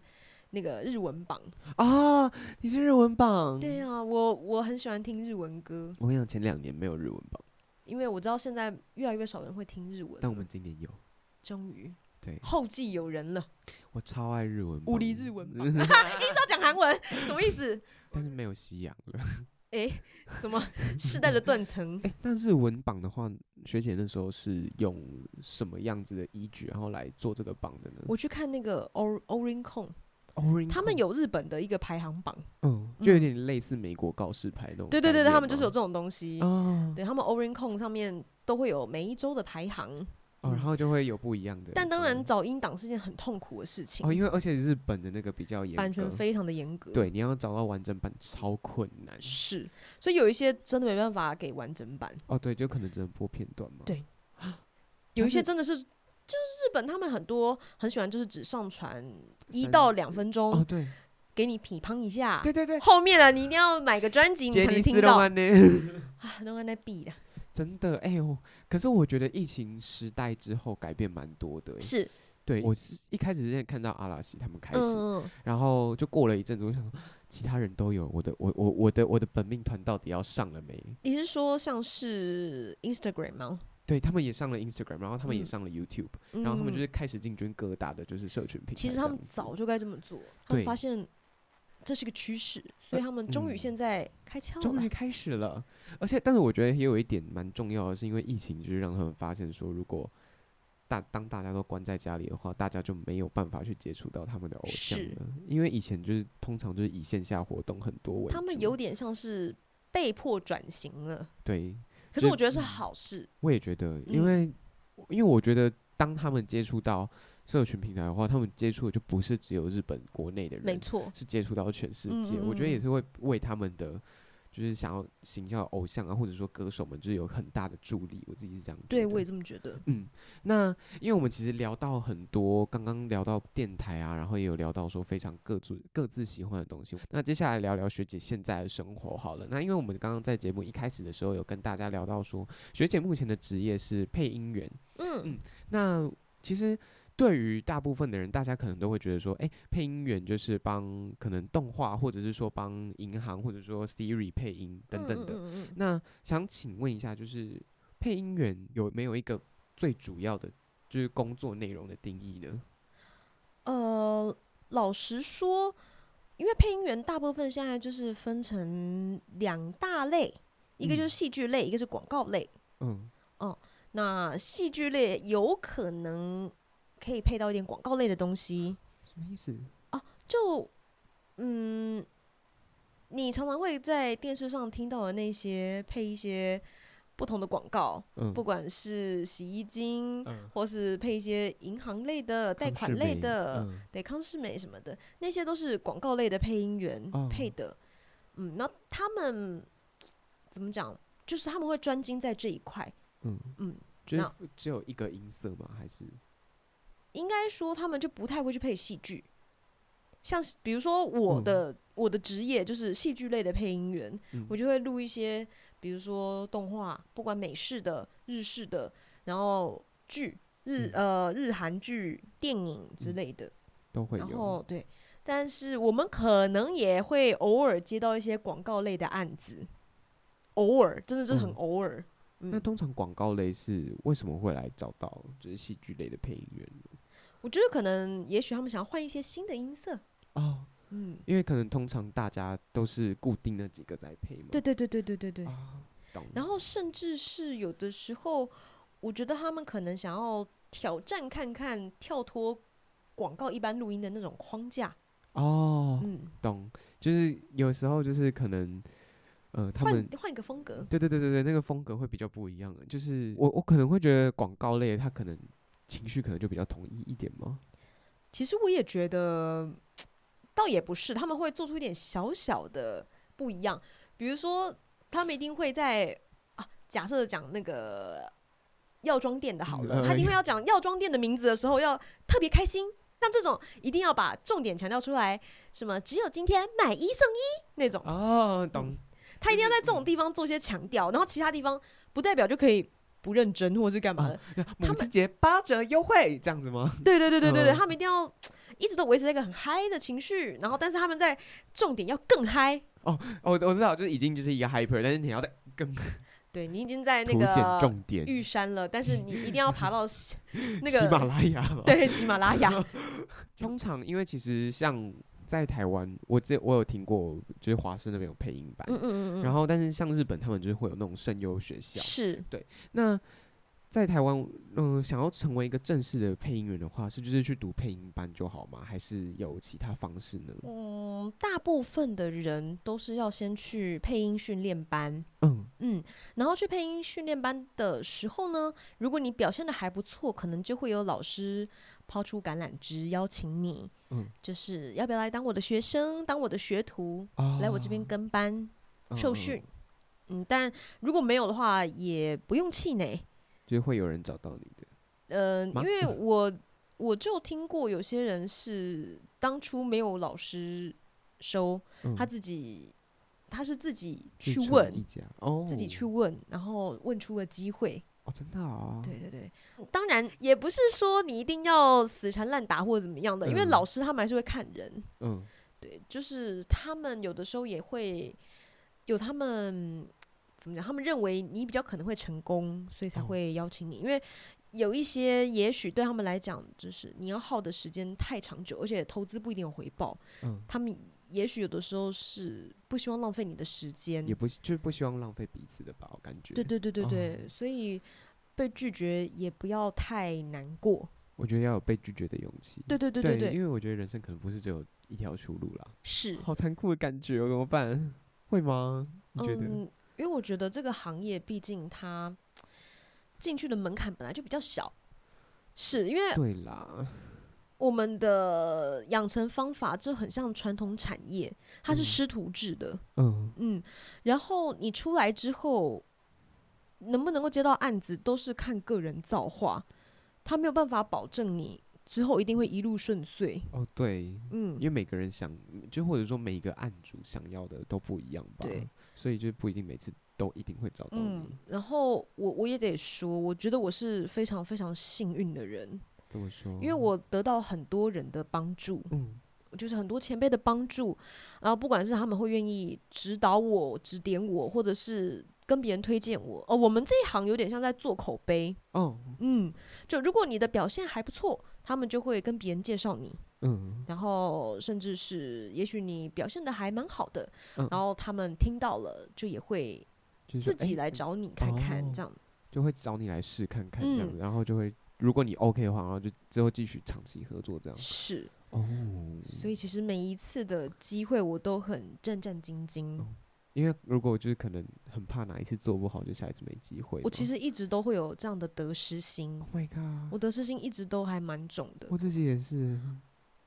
S2: 那个日文榜
S1: 啊，你是日文榜？
S2: 对啊，我我很喜欢听日文歌。
S1: 我跟你讲，前两年没有日文榜，
S2: 因为我知道现在越来越少人会听日文。
S1: 但我们今年有，
S2: 终于
S1: 对
S2: 后继有人了。
S1: 我超爱日文榜，
S2: 无敌日文榜，硬是要讲韩文，什么意思？
S1: 但是没有西洋了。
S2: 哎、欸，怎么世代的断层？
S1: 哎、欸，但是文榜的话，学姐那时候是用什么样子的依据，然后来做这个榜的呢？
S2: 我去看那个 Oricon，Oricon，他们有日本的一个排行榜，
S1: 嗯，就有点类似美国告示牌那种。
S2: 对对对，他们就是有这种东西。哦、对他们 Oricon 上面都会有每一周的排行。
S1: 哦，然后就会有不一样的。
S2: 但当然找音档是件很痛苦的事情。
S1: 哦，因为而且日本的那个比较严格，
S2: 版权非常的严格。
S1: 对，你要找到完整版超困难。
S2: 是，所以有一些真的没办法给完整版。
S1: 哦，对，就可能只能播片段嘛。
S2: 对，有一些真的是，就是日本他们很多很喜欢，就是只上传一到两分钟。哦，对，给你批判一下。
S1: 对对对。
S2: 后面的你一定要买个专辑，你才能听到。啊，弄完那笔的。
S1: 真的哎呦！可是我觉得疫情时代之后改变蛮多的。是，对我是一开始是看到阿拉西他们开始，嗯、然后就过了一阵子，我想说其他人都有，我的我我我的我的本命团到底要上了没？
S2: 你是说像是 Instagram 吗？
S1: 对，他们也上了 Instagram，然后他们也上了 YouTube，
S2: 嗯，
S1: 然后他们就是开始进军各大的就是社群平台。
S2: 其实他们早就该这么做，他们发现这是个趋势，所以他们终于现在开窍了。
S1: 终于开始了，而且但是我觉得也有一点蛮重要的，是因为疫情就是让他们发现说，如果大当大家都关在家里的话，大家就没有办法去接触到他们的偶像了，因为以前就是通常就是以线下活动很多，
S2: 他们有点像是被迫转型了。
S1: 对。
S2: 可是我觉得是好事。
S1: 我也觉得，因为、嗯、因为我觉得，当他们接触到社群平台的话，他们接触的就不是只有日本国内的人，
S2: 没错，
S1: 是接触到全世界。
S2: 嗯嗯嗯，
S1: 我觉得也是会为他们的。就是想要形象偶像啊，或者说歌手们，就是有很大的助力。我自己是这样。
S2: 对，我也这么觉得。
S1: 嗯，那因为我们其实聊到很多，刚刚聊到电台啊，然后也有聊到说非常各自各自喜欢的东西。那接下来聊聊学姐现在的生活好了。那因为我们刚刚在节目一开始的时候有跟大家聊到说，学姐目前的职业是配音员。
S2: 嗯嗯，
S1: 那其实。对于大部分的人，大家可能都会觉得说，诶，配音员就是帮可能动画，或者是说帮银行，或者说 Siri 配音等等的。
S2: 嗯嗯嗯。
S1: 那想请问一下，就是配音员有没有一个最主要的，就是工作内容的定义呢？
S2: 呃，老实说，因为配音员大部分现在就是分成两大类，一个就是戏剧类，嗯，一个是广告类。嗯。哦，那戏剧类有可能。可以配到一点广告类的东西，
S1: 什么意思？
S2: 啊，就嗯，你常常会在电视上听到的那些配一些不同的广告，嗯，不管是洗衣精，嗯，或是配一些银行类的、贷款类的，嗯，对，康世美什么的，那些都是广告类的配音员配的。哦，嗯，那他们怎么讲？就是他们会专精在这一块，嗯嗯，
S1: 就是只有一个音色吗？还是？
S2: 应该说，他们就不太会去配戏剧，像比如说我的、嗯、我的职业就是戏剧类的配音员，嗯、我就会录一些，比如说动画，不管美式的、日式的，然后剧日、嗯、呃日韩剧、电影之类的、嗯、
S1: 都会有。
S2: 然后对，但是我们可能也会偶尔接到一些广告类的案子，偶尔真的是很偶
S1: 尔。那通常广告类是为什么会来找到就是戏剧类的配音员呢？
S2: 我觉得可能，也许他们想要换一些新的音色
S1: 哦，嗯，因为可能通常大家都是固定的几个在配嘛，
S2: 对对对对对对对，
S1: 哦，
S2: 然后甚至是有的时候，我觉得他们可能想要挑战看看，跳脱广告一般录音的那种框架
S1: 哦，嗯，懂，就是有时候就是可能，呃，他们
S2: 换一个风格，
S1: 对对对对对，那个风格会比较不一样。的，就是我我可能会觉得广告类他可能。情绪可能就比较统一一点吗？
S2: 其实我也觉得，倒也不是，他们会做出一点小小的不一样。比如说，他们一定会在啊，假设讲那个药妆店的好了，他一定会要讲药妆店的名字的时候要特别开心，像这种一定要把重点强调出来，什么只有今天买一送一那种
S1: 哦，懂、嗯。
S2: 他一定要在这种地方做些强调，然后其他地方不代表就可以。不认真或是干嘛的？
S1: 哦、母亲节八折优惠这样子吗？
S2: 对对对对对对，他们一定要一直都维持在一个很嗨的情绪，然后但是他们在重点要更嗨。
S1: 哦，我我知道，就是已经就是一个 hyper，但是你要再更。
S2: 对，你已经在那个
S1: 重点
S2: 玉山了，但是你一定要爬到 那个
S1: 喜马拉雅。
S2: 对，喜马拉雅。
S1: 通常因为其实像。在台湾，我这我有听过，就是华师那边有配音班，嗯嗯嗯，然后但是像日本，他们就是会有那种声优学校，
S2: 是
S1: 对。那在台湾，嗯、呃，想要成为一个正式的配音员的话，是就是去读配音班就好吗？还是有其他方式呢？
S2: 嗯，大部分的人都是要先去配音训练班，
S1: 嗯
S2: 嗯，然后去配音训练班的时候呢，如果你表现的还不错，可能就会有老师。抛出橄榄枝，邀请你，嗯，就是要不要来当我的学生，当我的学徒，哦、来我这边跟班受训，嗯，嗯，但如果没有的话，也不用气馁，
S1: 就会有人找到你的，
S2: 呃，因为我我就听过有些人是当初没有老师收，嗯、他自己他是自己去问，
S1: 哦、
S2: 自己去问，然后问出了机会。
S1: 哦，真的啊！
S2: 对对对，当然也不是说你一定要死缠烂打或者怎么样的，嗯、因为老师他们还是会看人。嗯，对，就是他们有的时候也会有他们怎么讲？他们认为你比较可能会成功，所以才会邀请你。因为有一些也许对他们来讲，就是你要耗的时间太长久，而且投资不一定有回报。嗯，他们也许有的时候是不希望浪费你的时间，
S1: 也不就是不希望浪费彼此的吧？我感觉。
S2: 对对对对对，哦，所以被拒绝也不要太难过。
S1: 我觉得要有被拒绝的勇气。
S2: 对对对对对，
S1: 因为我觉得人生可能不是只有一条出路啦。
S2: 是。
S1: 好残酷的感觉哦，怎么办？会吗？你觉得？
S2: 嗯，因为我觉得这个行业毕竟它 进去的门槛本来就比较小，是因为
S1: 对啦，
S2: 我们的养成方法就很像传统产业，它是师徒制的。嗯嗯，然后你出来之后，能不能够接到案子，都是看个人造化。他没有办法保证你之后一定会一路顺遂。
S1: 哦，对，嗯，因为每个人想，就或者说每一个案主想要的都不一样吧。对，所以就不一定每次都一定会找到你。
S2: 嗯，然后我我也得说，我觉得我是非常非常幸运的人。
S1: 怎么说？
S2: 因为我得到很多人的帮助，嗯，就是很多前辈的帮助，然后不管是他们会愿意指导我、指点我，或者是。跟别人推荐我哦，我们这一行有点像在做口碑哦，嗯，就如果你的表现还不错，他们就会跟别人介绍你，嗯，然后甚至是也许你表现的还蛮好的，嗯，然后他们听到了就也会自己来找你看看，这样，欸，
S1: 就会找你来试看看这样，嗯，然后就会如果你 OK 的话，然后就之后继续长期合作这样，
S2: 是哦，所以其实每一次的机会我都很战战兢兢。哦
S1: 因为如果就是可能很怕哪一次做不好，就下一次没机会。
S2: 我其实一直都会有这样的得失心。
S1: Oh my god！
S2: 我得失心一直都还蛮重的。
S1: 我自己也是。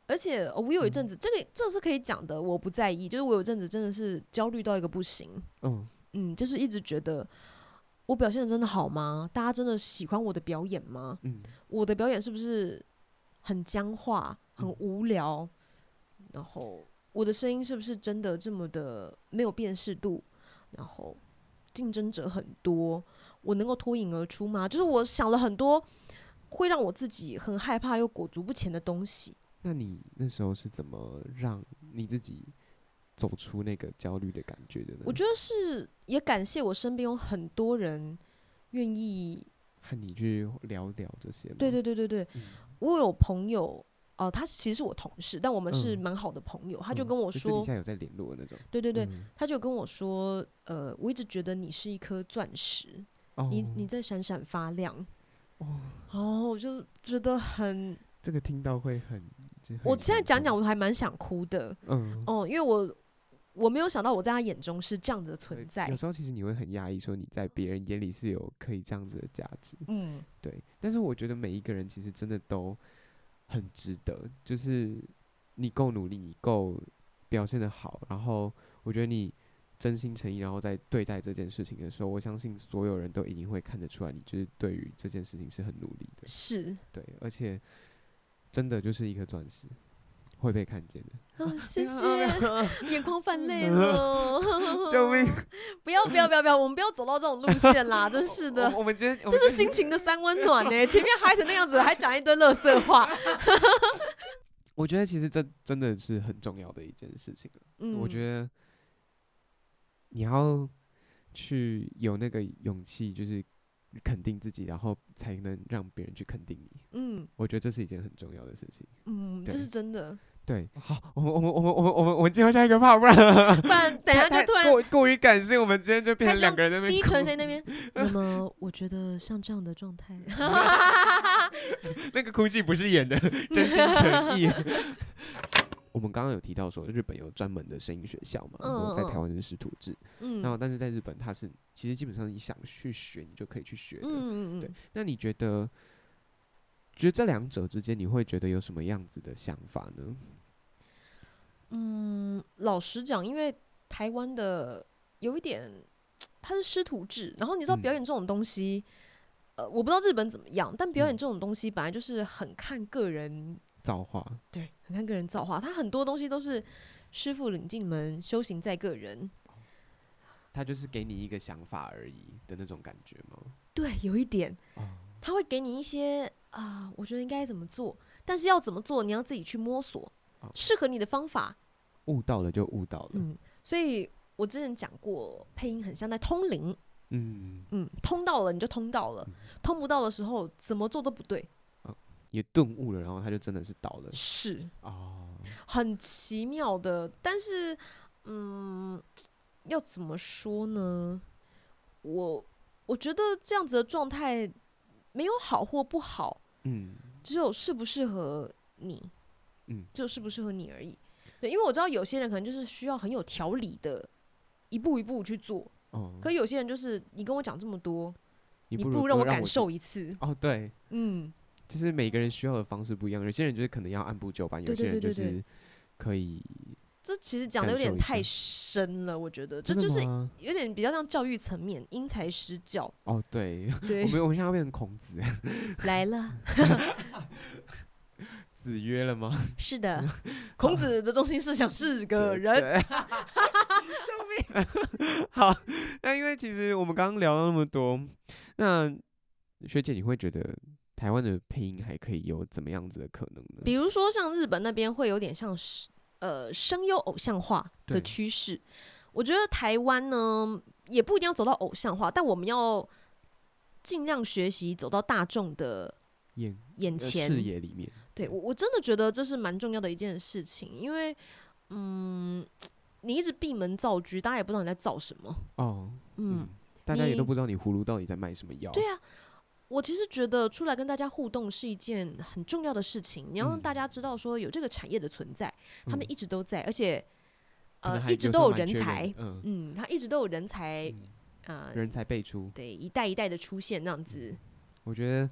S2: 而且我有一阵子，嗯、这个这是可以讲的，我不在意。就是我有一阵子真的是焦虑到一个不行。嗯嗯，就是一直觉得我表现的真的好吗？大家真的喜欢我的表演吗？嗯，我的表演是不是很僵化、很无聊？嗯、然后。我的声音是不是真的这么的没有辨识度？然后竞争者很多，我能够脱颖而出吗？就是我想了很多会让我自己很害怕又裹足不前的东西。
S1: 那你那时候是怎么让你自己走出那个焦虑的感觉的呢？
S2: 我觉得是也感谢我身边有很多人愿意
S1: 和你去聊聊这些。
S2: 对对对对对，嗯、我有朋友。哦、呃，他其实是我同事，但我们是蛮好的朋友。嗯、他就跟我说，
S1: 私底下有在联络的那种。
S2: 对对对，嗯、他就跟我说，呃，我一直觉得你是一颗钻石，哦、你你在闪闪发亮。哦，哦，我就觉得很，
S1: 这个听到会很，很
S2: 我现在讲讲，我还蛮想哭的。嗯，哦，因为我我没有想到我在他眼中是这样子的存在。
S1: 有时候其实你会很压抑，说你在别人眼里是有可以这样子的价值。嗯，对。但是我觉得每一个人其实真的都。很值得，就是你够努力，你够表现的好，然后我觉得你真心诚意，然后在对待这件事情的时候，我相信所有人都一定会看得出来，你就是对于这件事情是很努力的。
S2: 是，
S1: 对，而且真的就是一颗钻石。会被看见的。
S2: 哦、谢谢，眼眶泛泪了。
S1: 救命！
S2: 不要不要不要不要，我们不要走到这种路线啦！真是的。
S1: 我，我们今天
S2: 这是心情的三温暖呢。前面嗨成那样子，还讲一堆乐色话。
S1: 我觉得其实这真的是很重要的一件事情。嗯，我觉得你要去有那个勇气，就是肯定自己，然后才能让别人去肯定你。嗯，我觉得这是一件很重要的事情。
S2: 嗯，这是真的。
S1: 对，好，我们我们我们我们我们我们进入下一个 part，不然
S2: 不然 等一下就突然
S1: 过过于感性，我们今天就变成两个人在那边。
S2: 低沉谁那边？那么我觉得像这样的状态，
S1: 那个哭戏不是演的，真心诚意。我们刚刚有提到说，日本有专门的声音学校嘛，然后在台湾是师徒制，嗯，然后但是在日本，它是其实基本上你想去学，你就可以去学的，嗯嗯嗯。对，那你觉得，觉得这两者之间，你会觉得有什么样子的想法呢？
S2: 嗯，老实讲，因为台湾的有一点，它是师徒制，然后你知道表演这种东西，嗯、呃，我不知道日本怎么样，但表演这种东西本来就是很看个人
S1: 造化，
S2: 对，很看个人造化，它很多东西都是师傅领进门，修行在个人，
S1: 他就是给你一个想法而已的那种感觉吗？
S2: 对，有一点，他会给你一些啊、呃，我觉得应该怎么做，但是要怎么做，你要自己去摸索。适合你的方法，
S1: 悟到了就悟到了。
S2: 嗯，所以我之前讲过，配音很像在通灵。
S1: 嗯
S2: 嗯，通到了你就通到了，嗯、通不到的时候怎么做都不对。
S1: 啊、也顿悟了，然后他就真的是倒了。
S2: 是
S1: 哦，
S2: 很奇妙的。但是，嗯，要怎么说呢？我我觉得这样子的状态没有好或不好。
S1: 嗯，
S2: 只有适不适合你。
S1: 嗯，
S2: 就适不适合你而已。对，因为我知道有些人可能就是需要很有条理的，一步一步去做。
S1: 哦，
S2: 可有些人就是你跟我讲这么多，
S1: 你
S2: 不如让我感受一次。
S1: 哦，对，
S2: 嗯，
S1: 就是每个人需要的方式不一样。有些人就是可能要按部就班，有些人就是可以。
S2: 这其实讲的有点太深了，我觉得这就是有点比较像教育层面，因材施教。
S1: 哦，对，
S2: 对，
S1: 我 们我们现在要变成孔子
S2: 来了。
S1: 子曰了吗？
S2: 是的，孔子的中心思想是个人。
S1: 救命！好，那因为其实我们刚刚聊到那么多，那学姐你会觉得台湾的配音还可以有怎么样子的可能呢？
S2: 比如说像日本那边会有点像是呃声优偶像化的趋势，我觉得台湾呢也不一定要走到偶像化，但我们要尽量学习走到大众的眼眼前
S1: 视野里面。
S2: 对，我我真的觉得这是蛮重要的一件事情，因为，嗯，你一直闭门造车，大家也不知道你在造什么。
S1: 哦，
S2: 嗯，
S1: 大家也都不知道你葫芦到底在卖什么药。
S2: 对啊，我其实觉得出来跟大家互动是一件很重要的事情，你要让大家知道说有这个产业的存在，嗯、他们一直都在，而且，呃，一直都有人才，
S1: 嗯
S2: 嗯，他一直都有人才，啊、呃，
S1: 人才辈出，
S2: 对，一代一代的出现那样子。
S1: 我觉得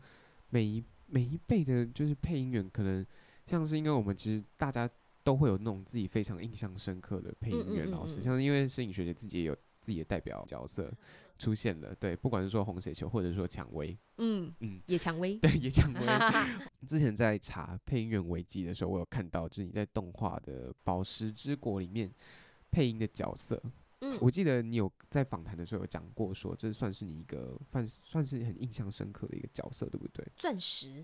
S1: 每一。每一辈的，就是配音员，可能像是因为我们其实大家都会有那种自己非常印象深刻的配音员老师，嗯嗯嗯嗯，像是因为摄影学姐自己也有自己的代表角色出现了，对，不管是说红血球或者说蔷薇，
S2: 嗯嗯，野蔷薇，
S1: 对，野蔷薇。之前在查配音员危机的时候，我有看到，就是你在动画的《宝石之国》里面配音的角色。
S2: 嗯，
S1: 我记得你有在访谈的时候有讲过，说这算是你一个算算是很印象深刻的一个角色，对不对？
S2: 钻石，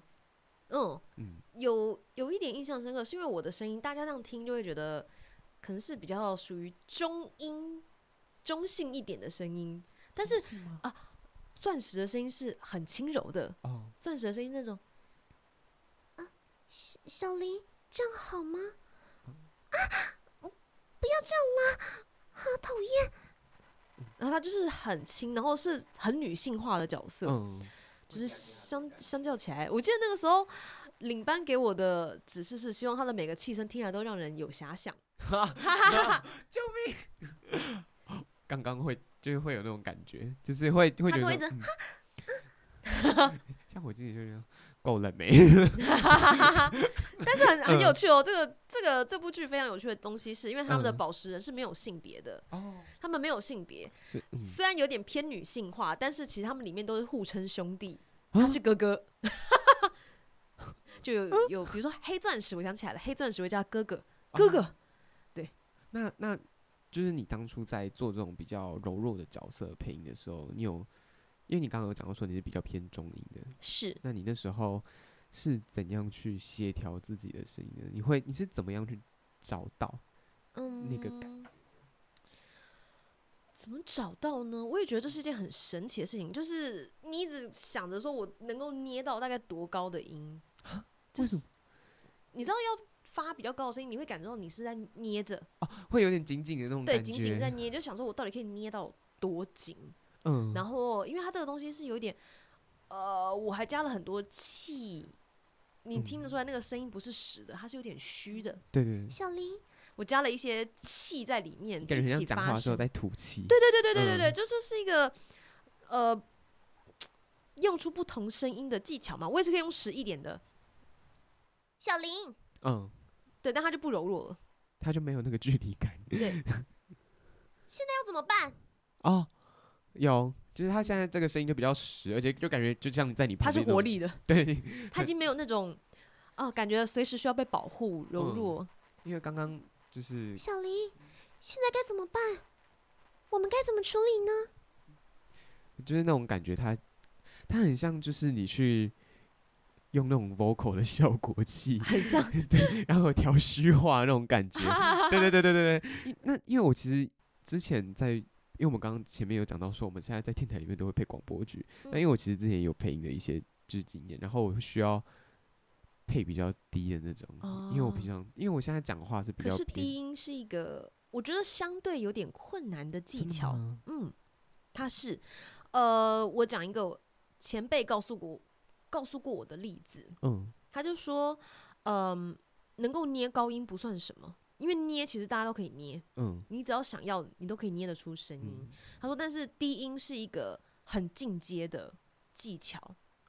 S2: 嗯
S1: 嗯，
S2: 有有一点印象深刻，是因为我的声音，大家这样听就会觉得可能是比较属于中音、中性一点的声音，但是啊，钻石的声音是很轻柔的
S1: 哦，
S2: 钻石的声音那种啊，小小林这样好吗？啊，不要这样啦！好讨厌，然后他就是很轻，然后是很女性化的角色，
S1: 嗯，
S2: 就是相相较起来，我记得那个时候领班给我的指示是希望他的每个气声听起来都让人有遐想！
S1: 救命！刚刚会就是会有那种感觉，就是会会觉得，嗯、像我自己就这样。够了没？
S2: 但是很 很有趣哦，这个这个这部剧非常有趣的东西，是因为他们的宝石人是没有性别的
S1: 哦，
S2: 他们没有性别，
S1: 嗯、
S2: 虽然有点偏女性化，但是其实他们里面都是互称兄弟，他是哥哥，啊、就有有比如说黑钻石，我想起来了，黑钻石会叫哥哥，哥哥，啊、对，
S1: 那那就是你当初在做这种比较柔弱的角色配音的时候，你有？因为你刚刚有讲到说你是比较偏中音的，
S2: 是。
S1: 那你那时候是怎样去协调自己的声音的？你会你是怎么样去找到那个感？
S2: 嗯，怎么找到呢？我也觉得这是一件很神奇的事情，就是你一直想着说我能够捏到大概多高的音，就是你知道要发比较高的声音，你会感觉到你是在捏着
S1: 哦，会有点紧紧的那种感觉，
S2: 对，紧紧在捏，就想说我到底可以捏到多紧。
S1: 嗯，
S2: 然后因为它这个东西是有点，呃，我还加了很多气，你听得出来那个声音不是实的，它是有点虚的。
S1: 对对对。
S2: 小林，我加了一些气在里面，
S1: 感觉像讲话的时候在吐气。对
S2: 对对对对对对，嗯、就是是一个，呃，用出不同声音的技巧嘛。我也是可以用实一点的。小林。
S1: 嗯。
S2: 对，但它就不柔弱了。
S1: 它就没有那个距离感。
S2: 对。现在要怎么办？
S1: 哦。有，就是他现在这个声音就比较实，而且就感觉就像在你旁边。他
S2: 是活力的，
S1: 对，
S2: 他已经没有那种，哦，感觉随时需要被保护、柔弱。
S1: 嗯、因为刚刚就是
S2: 小林，现在该怎么办？我们该怎么处理呢？
S1: 就是那种感觉他，他他很像就是你去用那种 vocal 的效果器，
S2: 很像
S1: 对，然后调虚化那种感觉，对对对对对对。那因为我其实之前在，因为我们刚刚前面有讲到说，我们现在在电台里面都会配广播剧，那、嗯、因为我其实之前也有配音的一些就是经验，然后我需要配比较低的那种，哦、因为我平常因为我现在讲话是比较，可
S2: 是低音是一个我觉得相对有点困难的技巧，嗯，它是，呃，我讲一个前辈告诉过。告诉过我的例子，嗯，他就说，嗯，能够捏高音不算什么，因为捏其实大家都可以捏，嗯，你只要想要，你都可以捏得出声音。嗯、他说，但是低音是一个很进阶的技巧，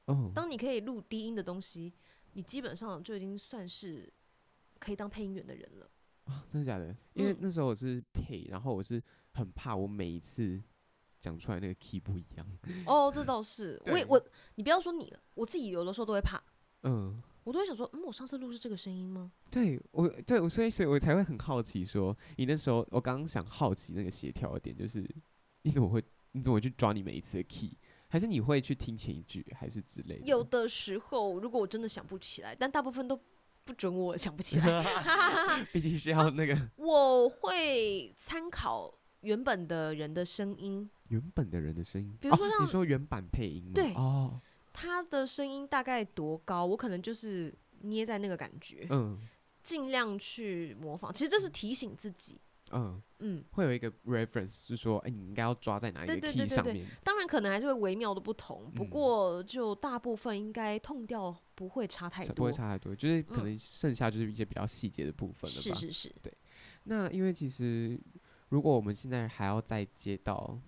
S2: 哦，当你可以录低音的东西，你基本上就已经算是可以当配音员的人了。
S1: 啊，真的假的？因为那时候我是配，然后我是很怕我每一次。讲出来那个 key 不一样
S2: 哦，这 倒是。我也我你不要说你了，我自己有的时候都会怕。嗯，我都会想说，嗯，我上次录是这个声音吗？
S1: 对我，对我，所以所以我才会很好奇说，说你那时候，我刚刚想好奇那个协调的点，就是你怎么会你怎么会去抓你每一次的 key，还是你会去听前一句，还是之类的？
S2: 有的时候，如果我真的想不起来，但大部分都不准我想不起来
S1: 毕竟是要那个、
S2: 啊。我会参考原本的人的声音。
S1: 原本的人的声音，
S2: 比如说像、
S1: 哦、你说原版配音吗？
S2: 对哦，他的声音大概多高，我可能就是捏在那个感觉，嗯，尽量去模仿。其实这是提醒自己，嗯嗯，
S1: 会有一个 reference，是说，哎、欸，你应该要抓在哪一个 key 上面。
S2: 当然，可能还是会微妙的不同，不过就大部分应该 tone 调不会差太多，
S1: 不会差太多，就是可能剩下就是一些比较细节的部分了吧。
S2: 是是是，
S1: 对。那因为其实如果我们现在还要再接到。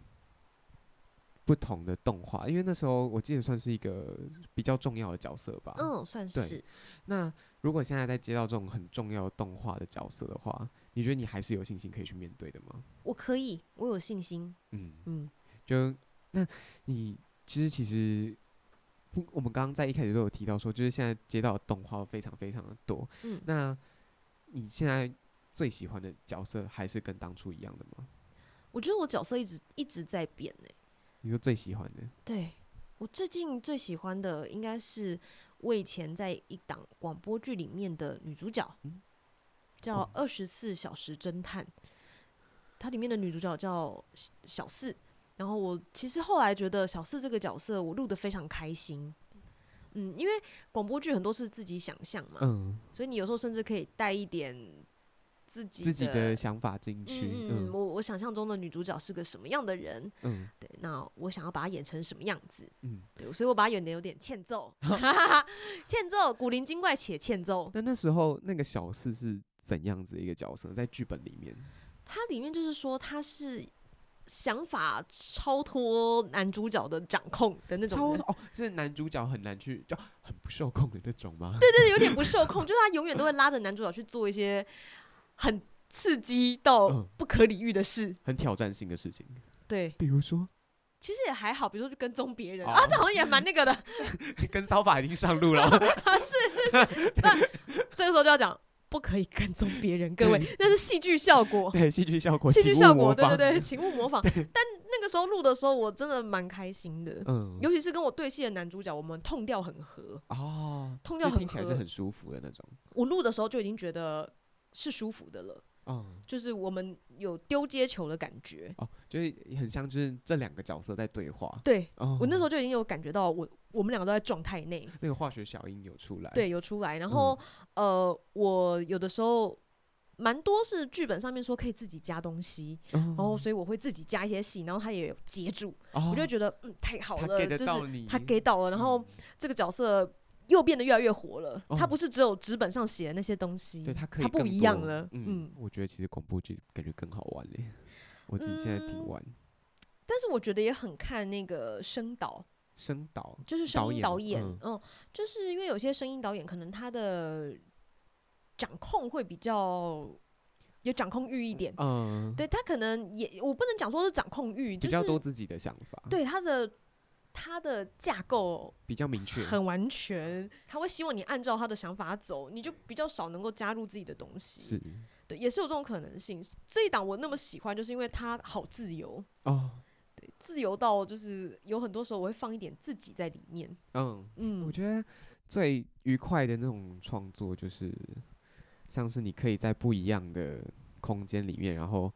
S1: 不同的动画，因为那时候我记得算是一个比较重要的角色吧。
S2: 嗯，算是。
S1: 那如果现在在接到这种很重要的动画的角色的话，你觉得你还是有信心可以去面对的吗？
S2: 我可以，我有信心。嗯嗯，
S1: 就那你其实其实，我们刚刚在一开始都有提到说，就是现在接到的动画非常非常的多。嗯，那你现在最喜欢的角色还是跟当初一样的吗？
S2: 我觉得我角色一直一直在变诶、欸。
S1: 你说最喜欢的？
S2: 对，我最近最喜欢的应该是我以前在一档广播剧里面的女主角，嗯、叫《二十四小时侦探》。它里面的女主角叫小四，然后我其实后来觉得小四这个角色我录的非常开心。嗯，因为广播剧很多是自己想象嘛，嗯，所以你有时候甚至可以带一点。自己，
S1: 自己的想法进去。嗯，
S2: 嗯我我想象中的女主角是个什么样的人？嗯，对，那我想要把她演成什么样子？嗯，对，所以我把她演的有点欠揍，欠揍，古灵精怪且欠揍。
S1: 那那时候那个小四是怎样子一个角色？在剧本里面，
S2: 它里面就是说他是想法超脱男主角的掌控的那种。超
S1: 哦，是男主角很难去，就很不受控的那种吗？
S2: 对对对，有点不受控，就是他永远都会拉着男主角去做一些。很刺激到不可理喻的事，
S1: 嗯，很挑战性的事情。
S2: 对，
S1: 比如说，
S2: 其实也还好，比如说去跟踪别人，哦、啊，这好像也蛮那个的。
S1: 跟骚法已经上路了，
S2: 啊，是是是。那这个时候就要讲，不可以跟踪别人，各位，那是戏剧效果。
S1: 对，戏剧效果，
S2: 戏剧效果，对对对，请勿模仿。但那个时候录的时候，我真的蛮开心的，嗯，尤其是跟我对戏的男主角，我们 tone 调很合哦，tone 调很合，
S1: 听起来是很舒服的那种。
S2: 我录的时候就已经觉得。是舒服的了，嗯，就是我们有丢接球的感觉，
S1: 哦，就是很像，就是这两个角色在对话。
S2: 对，哦、我那时候就已经有感觉到我，我我们两个都在状态内。
S1: 那个化学小音有出来，
S2: 对，有出来。然后，嗯、呃，我有的时候蛮多是剧本上面说可以自己加东西，哦、然后所以我会自己加一些戏，然后他也有接住，哦、我就觉得嗯太好了，就是他给到了，然后这个角色。又变得越来越活了。它不是只有纸本上写的那些东西，
S1: 对，它可以，
S2: 它不一样了。
S1: 嗯，我觉得其实恐怖剧感觉更好玩嘞。我自己现在挺玩，
S2: 但是我觉得也很看那个声导，
S1: 声导
S2: 就是声音导演。嗯，就是因为有些声音导演可能他的掌控会比较有掌控欲一点。嗯，对他可能也，我不能讲说是掌控欲，
S1: 比较多自己的想法。
S2: 对他的。他的架构
S1: 比较明确，
S2: 很完全。他会希望你按照他的想法走，你就比较少能够加入自己的东西。是，对，也是有这种可能性。这一档我那么喜欢，就是因为他好自由哦，对，自由到就是有很多时候我会放一点自己在里面。
S1: 嗯嗯，我觉得最愉快的那种创作，就是像是你可以在不一样的空间里面，然后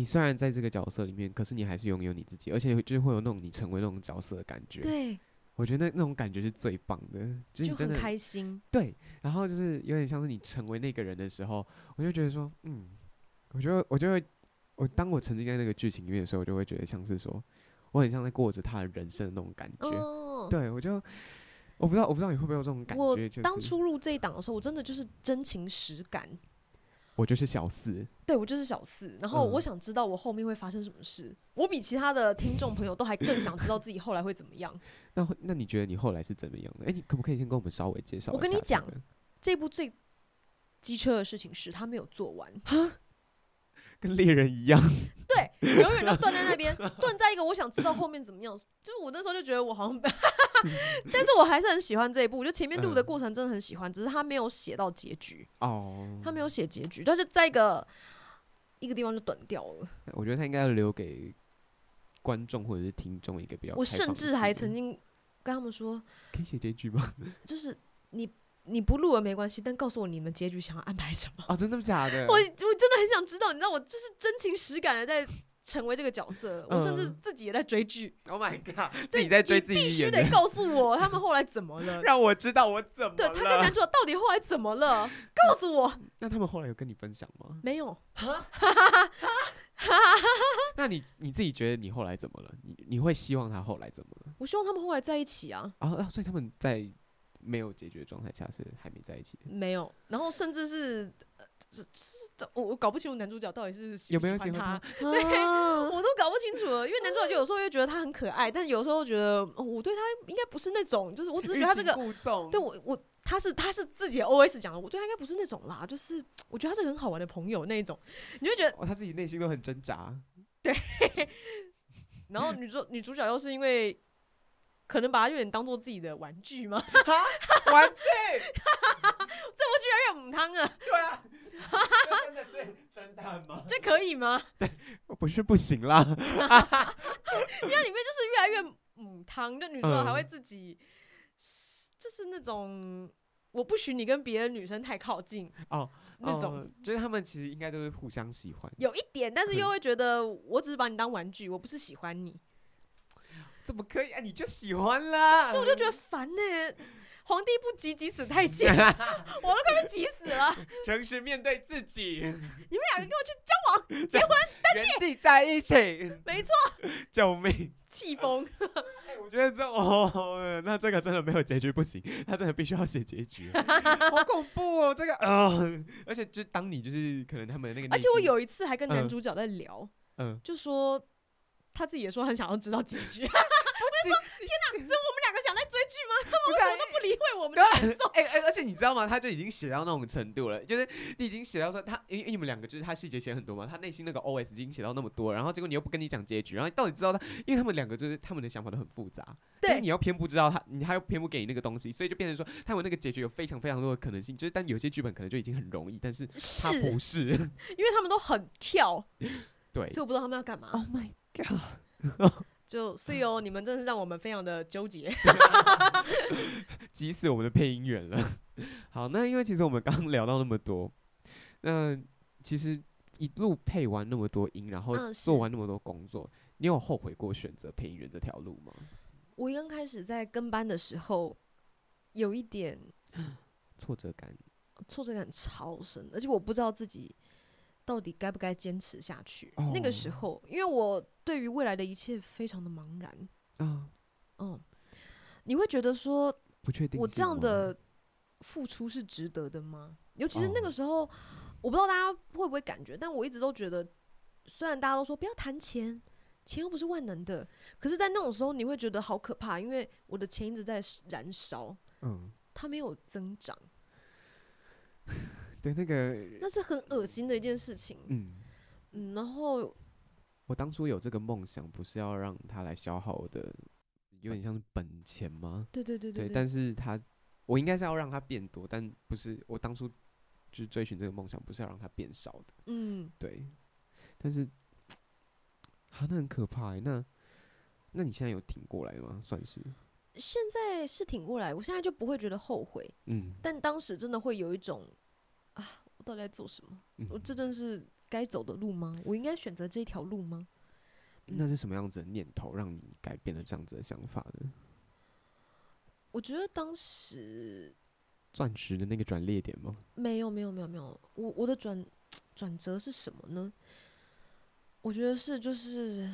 S1: 你虽然在这个角色里面，可是你还是拥有你自己，而且就是会有那种你成为那种角色的感觉。
S2: 对，
S1: 我觉得那那种感觉是最棒的，就是你真的
S2: 很开心。
S1: 对，然后就是有点像是你成为那个人的时候，我就觉得说，嗯，我觉得我就会，我当我沉浸在那个剧情里面的时候，我就会觉得像是说，我很像在过着他的人生的那种感觉。哦、对，我就。我不知道，我不知道你会不会有这种感觉。
S2: 我当初入这一档的时候，我真的就是真情实感。
S1: 我就是小四，
S2: 对，我就是小四。然后我想知道我后面会发生什么事。嗯、我比其他的听众朋友都还更想知道自己后来会怎么样。
S1: 那那你觉得你后来是怎么样的？哎、欸，你可不可以先跟我们稍微介绍？
S2: 我跟你讲，这部最机车的事情是他没有做完。
S1: 跟猎人一样，
S2: 对，永远都断在那边，断在一个我想知道后面怎么样。就是我那时候就觉得我好像，但是我还是很喜欢这一部。就前面录的过程真的很喜欢，只是他没有写到结局哦，他没有写结局，他就在一个一个地方就断掉了。
S1: 我觉得他应该要留给观众或者是听众一个比较。
S2: 我甚至还曾经跟他们说，
S1: 可以写结局吗？
S2: 就是你。你不录了没关系，但告诉我你们结局想要安排什么？
S1: 哦，真的假的？
S2: 我我真的很想知道，你知道，我就是真情实感的在成为这个角色，嗯、我甚至自己也在追剧。
S1: Oh my god！自己在追自己，
S2: 必须得告诉我他们后来怎么了，
S1: 让我知道我怎么了。
S2: 对，他跟男主角到底后来怎么了？告诉我。
S1: 那他们后来有跟你分享吗？
S2: 没有。
S1: 那你你自己觉得你后来怎么了？你你会希望他后来怎么了？
S2: 我希望他们后来在一起啊！
S1: 啊啊！所以他们在。没有解决的状态下是还没在一起的，
S2: 没有，然后甚至是，是是我我搞不清楚男主角到底是喜不喜欢他，有没有喜欢他？对，啊、我都搞不清楚了，因为男主角就有时候又觉得他很可爱，但是有时候觉得、哦、我对他应该不是那种，就是我只是觉得他这个，对我我他是他是自己的 OS 讲的，我对他应该不是那种啦，就是我觉得他是很好玩的朋友那一种，你就觉得、
S1: 哦、他自己内心都很挣扎，
S2: 对，然后女主女主角又是因为。可能把它有点当做自己的玩具吗？
S1: 玩具，
S2: 这部剧越来越母汤啊！
S1: 对啊，真的是真的吗？
S2: 这可以吗？
S1: 对，不是不行啦。因
S2: 为里面就是越来越母汤，就女主角还会自己，嗯、就是那种我不许你跟别的女生太靠近哦，那种、哦，
S1: 就是他们其实应该都是互相喜欢，
S2: 有一点，但是又会觉得我只是把你当玩具，我不是喜欢你。
S1: 怎么可以啊？你就喜欢啦？
S2: 就我就觉得烦呢、欸。皇帝不急急死太监，我都快被急死了。
S1: 诚实面对自己。你
S2: 们两个跟我去交往、结婚、登记，
S1: 原地在一起。
S2: 没错。
S1: 救命！
S2: 气疯。
S1: 哎，我觉得这哦，那这个真的没有结局不行，他真的必须要写结局。好恐怖哦，这个啊、呃！而且就当你就是可能他们那个，
S2: 而且我有一次还跟男主角在聊，嗯，嗯就说。他自己也说很想要知道结局，我就说天哪，是我们两个想在追剧吗？他们为什么都不理会我们的感受？
S1: 哎哎，而且你知道吗？他就已经写到那种程度了，就是你已经写到说他，因为你们两个就是他细节写很多嘛，他内心那个 OS 已经写到那么多，然后结果你又不跟你讲结局，然后到底知道他，因为他们两个就是他们的想法都很复杂，对，你要偏不知道他，你还要偏不给你那个东西，所以就变成说他们那个结局有非常非常多的可能性，就是但有些剧本可能就已经很容易，但是他不是，是
S2: 因为他们都很跳，
S1: 对，
S2: 所以我不知道他们要干嘛。
S1: Oh my！
S2: 就所以哦，你们真的是让我们非常的纠结，
S1: 急死我们的配音员了。好，那因为其实我们刚刚聊到那么多，那其实一路配完那么多音，然后做完那么多工作，嗯、你有后悔过选择配音员这条路吗？
S2: 我刚开始在跟班的时候，有一点
S1: 挫折感，
S2: 挫折感超深，而且我不知道自己。到底该不该坚持下去？Oh. 那个时候，因为我对于未来的一切非常的茫然。嗯、uh. 嗯，你会觉得说，
S1: 不确定，
S2: 我这样的付出是值得的吗？尤其是那个时候，oh. 我不知道大家会不会感觉，但我一直都觉得，虽然大家都说不要谈钱，钱又不是万能的，可是，在那种时候，你会觉得好可怕，因为我的钱一直在燃烧，嗯，它没有增长。
S1: 对，那个
S2: 那是很恶心的一件事情。嗯嗯，然后
S1: 我当初有这个梦想，不是要让他来消耗我的，有点像是本钱吗？
S2: 对对对对，
S1: 对。但是他，我应该是要让他变多，但不是我当初就追寻这个梦想，不是要让他变少的。嗯，对。但是，啊，那很可怕欸。那，那你现在有挺过来吗？算是。
S2: 现在是挺过来，我现在就不会觉得后悔。
S1: 嗯，
S2: 但当时真的会有一种啊，我到底在做什么？嗯、我这正是该走的路吗？我应该选择这条路吗？
S1: 那是什么样子的念头让你改变了这样子的想法呢？
S2: 我觉得当时
S1: 钻石的那个转捩点吗？
S2: 没有，没有，没有，没有。我我的转转折是什么呢？我觉得是就是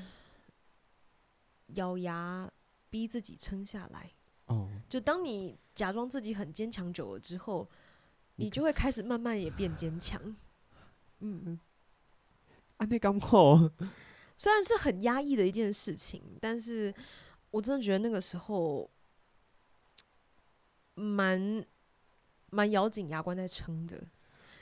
S2: 咬牙逼自己撑下来。
S1: 哦，
S2: 就当你假装自己很坚强久了之后，你就会开始慢慢也变坚强。嗯，
S1: 啊，那刚好。
S2: 虽然是很压抑的一件事情，但是我真的觉得那个时候蛮蛮咬紧牙关在撑的。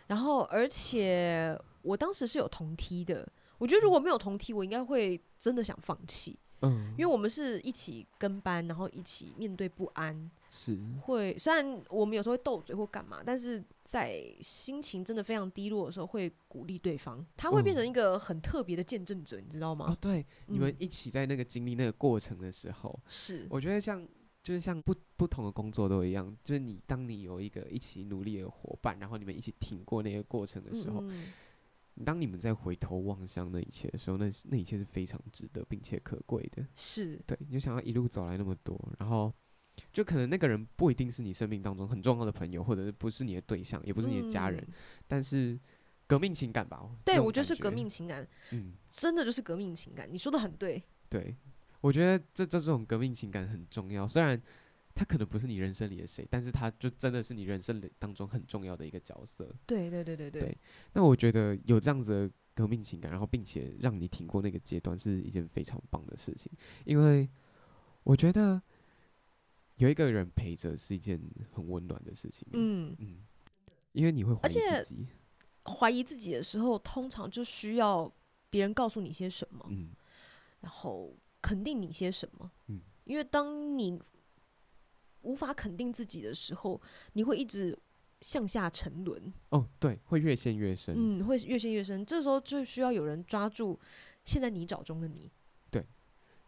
S2: 然后，而且我当时是有同梯的，我觉得如果没有同梯，我应该会真的想放弃。嗯，因为我们是一起跟班，然后一起面对不安，
S1: 是。
S2: 会虽然我们有时候会斗嘴或干嘛，但是在心情真的非常低落的时候，会鼓励对方，他会变成一个很特别的见证者，你知道吗？
S1: 哦，对，你们一起在那个经历那个过程的时候，
S2: 是。
S1: 我觉得像就是像不不同的工作都一样，就是你当你有一个一起努力的伙伴，然后你们一起挺过那个过程的时候。嗯当你们在回头望向那一切的时候，那那一切是非常值得并且可贵的。
S2: 是
S1: 对，你就想要一路走来那么多，然后就可能那个人不一定是你生命当中很重要的朋友，或者是不是你的对象，也不是你的家人，嗯、但是革命情感吧？
S2: 对，我觉得是革命情感。嗯，真的就是革命情感。你说的很对。
S1: 对，我觉得这这这种革命情感很重要，虽然。他可能不是你人生里的谁，但是他就真的是你人生里当中很重要的一个角色。
S2: 对对对对对。
S1: 对，那我觉得有这样子的革命情感，然后并且让你挺过那个阶段，是一件非常棒的事情。因为我觉得有一个人陪着是一件很温暖的事情。嗯嗯。因为你会怀疑自己，
S2: 怀疑自己的时候，通常就需要别人告诉你些什么，嗯，然后肯定你些什么，嗯，因为当你。无法肯定自己的时候，你会一直向下沉沦。
S1: 哦，对，会越陷越深。
S2: 嗯，会越陷越深。这时候就需要有人抓住现在泥沼中的你。
S1: 对。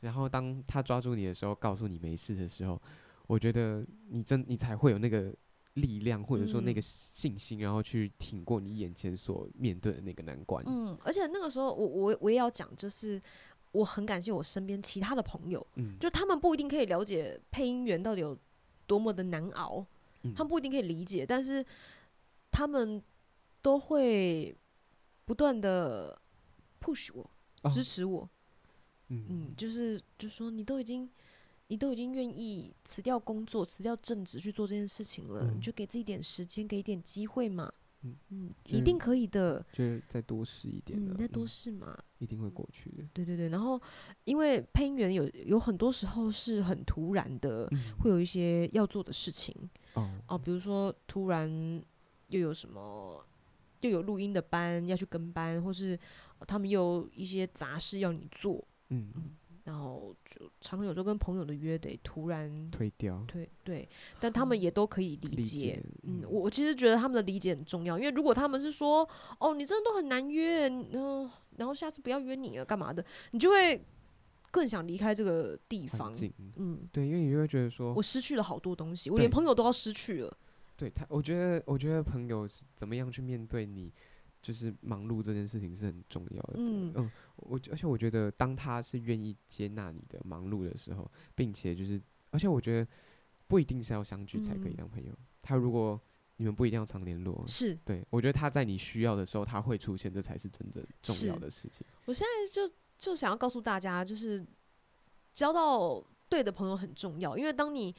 S1: 然后当他抓住你的时候，告诉你没事的时候，我觉得你真你才会有那个力量，或者说那个信心，嗯、然后去挺过你眼前所面对的那个难关。
S2: 嗯，而且那个时候，我我我也要讲，就是我很感谢我身边其他的朋友，嗯，就他们不一定可以了解配音员到底有。多么的难熬，他们不一定可以理解，嗯、但是他们都会不断的 push 我，哦、支持我。嗯，嗯，就是就说，你都已经，你都已经愿意辞掉工作，辞掉正职去做这件事情了，嗯、你就给自己点时间，给一点机会嘛。嗯，一定可以的。
S1: 就再多试一点，
S2: 你再多试嘛，
S1: 一定会过去的。
S2: 对对对，然后因为配音员有有很多时候是很突然的，会有一些要做的事情哦，比如说突然又有什么，又有录音的班要去跟班，或是他们又有一些杂事要你做，嗯。然后就常常有时候跟朋友的约得突然
S1: 推掉，
S2: 对对，但他们也都可以理解。理解嗯，我我其实觉得他们的理解很重要，因为如果他们是说，哦，你真的都很难约，嗯、呃，然后下次不要约你了，干嘛的，你就会更想离开这个地方。嗯，
S1: 对，因为你就会觉得说，
S2: 我失去了好多东西，我连朋友都要失去了。
S1: 对他，我觉得，我觉得朋友是怎么样去面对你。就是忙碌这件事情是很重要的，嗯，嗯，我而且我觉得，当他是愿意接纳你的忙碌的时候，并且就是，而且我觉得不一定是要相聚才可以当朋友。嗯、他如果你们不一定要常联络，
S2: 是
S1: 对，我觉得他在你需要的时候他会出现，这才是真正重要的事情。
S2: 我现在就就想要告诉大家，就是交到对的朋友很重要，因为当你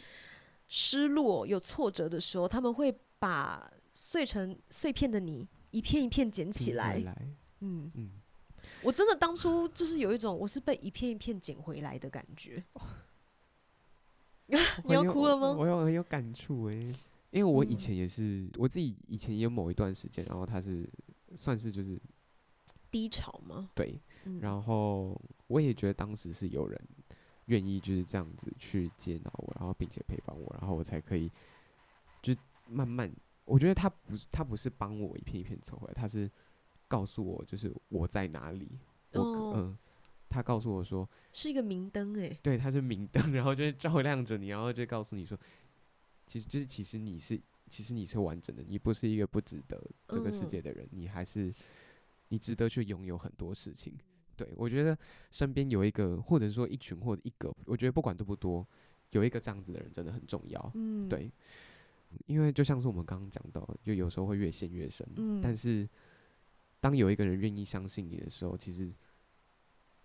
S2: 失落有挫折的时候，他们会把碎成碎片的你。一片一片捡起来，嗯嗯，我真的当初就是有一种我是被一片一片捡回来的感觉。你要哭了吗？
S1: 我有很有感触哎，因为我以前也是，我自己以前也有某一段时间，然后他是算是就是
S2: 低潮吗？
S1: 对，然后我也觉得当时是有人愿意就是这样子去接纳我，然后并且陪伴我，然后我才可以就慢慢。我觉得他不是，他不是帮我一片一片抽回来，他是告诉我，就是我在哪里。我嗯，他告诉我说，
S2: 是一个明灯哎、欸，
S1: 对，他是明灯，然后就是照亮着你，然后就告诉你说，其实就是其实你是其实你是完整的，你不是一个不值得这个世界的人，嗯、你还是你值得去拥有很多事情。对，我觉得身边有一个，或者说一群或者一个，我觉得不管多不多，有一个这样子的人真的很重要。嗯，对，因为就像是我们刚刚讲到，就有时候会越陷越深。嗯，但是当有一个人愿意相信你的时候，其实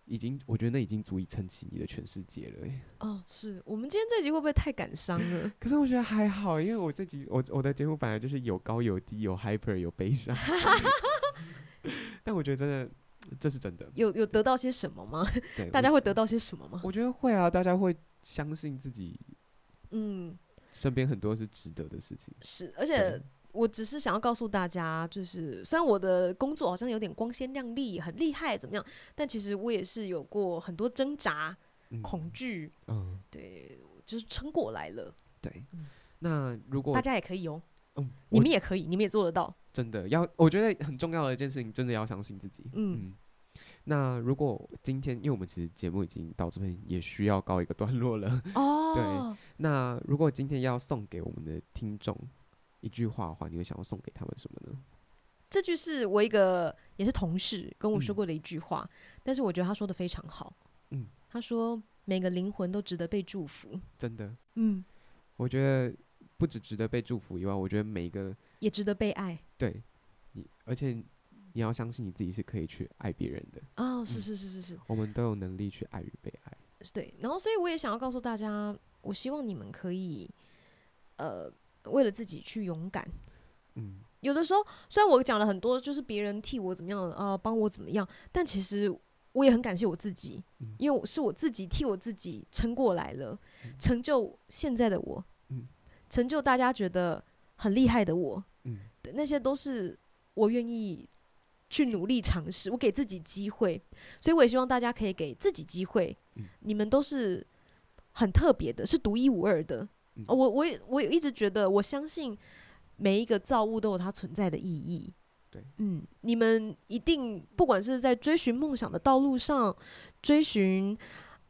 S1: 已经，我觉得那已经足以撑起你的全世界了。
S2: 哦，是我们今天这集会不会太感伤了？
S1: 可是我觉得还好，因为我这集我我的节目本来就是有高有低，有 hyper 有悲伤。但我觉得真的。这是真的，
S2: 有有得到些什么吗？对，大家会得到些什么吗？
S1: 我觉得会啊，大家会相信自己，嗯，身边很多是值得的事情。
S2: 是，而且我只是想要告诉大家，就是虽然我的工作好像有点光鲜亮丽、很厉害怎么样，但其实我也是有过很多挣扎、嗯、恐惧，嗯，对，就是撑过来了。
S1: 对，那如果
S2: 大家也可以哦。嗯，你们也可以，你们也做得到。
S1: 真的要，我觉得很重要的一件事情，真的要相信自己。嗯，嗯，那如果今天，因为我们其实节目已经到这边，也需要告一个段落了。哦，对。那如果今天要送给我们的听众一句话的话，你会想要送给他们什么呢？
S2: 这句是我一个也是同事跟我说过的一句话，嗯，但是我觉得他说的非常好。嗯，他说每个灵魂都值得被祝福。
S1: 真的。嗯，我觉得。不只值得被祝福以外，我觉得每一个
S2: 也值得被爱。
S1: 对，你而且你要相信你自己是可以去爱别人的。
S2: 哦，是是是是是，
S1: 我们都有能力去爱与被爱。
S2: 对，然后所以我也想要告诉大家，我希望你们可以，呃，为了自己去勇敢。嗯，有的时候虽然我讲了很多，就是别人替我怎么样，呃，帮我怎么样，但其实我也很感谢我自己，嗯，因为是我自己替我自己撑过来了，嗯，成就现在的我。嗯成就大家觉得很厉害的我，嗯，那些都是我愿意去努力尝试，我给自己机会，所以我也希望大家可以给自己机会。嗯，你们都是很特别的，是独一无二的。嗯，我我也我也一直觉得，我相信每一个造物都有它存在的意义。
S1: 对，
S2: 嗯，你们一定不管是在追寻梦想的道路上，追寻，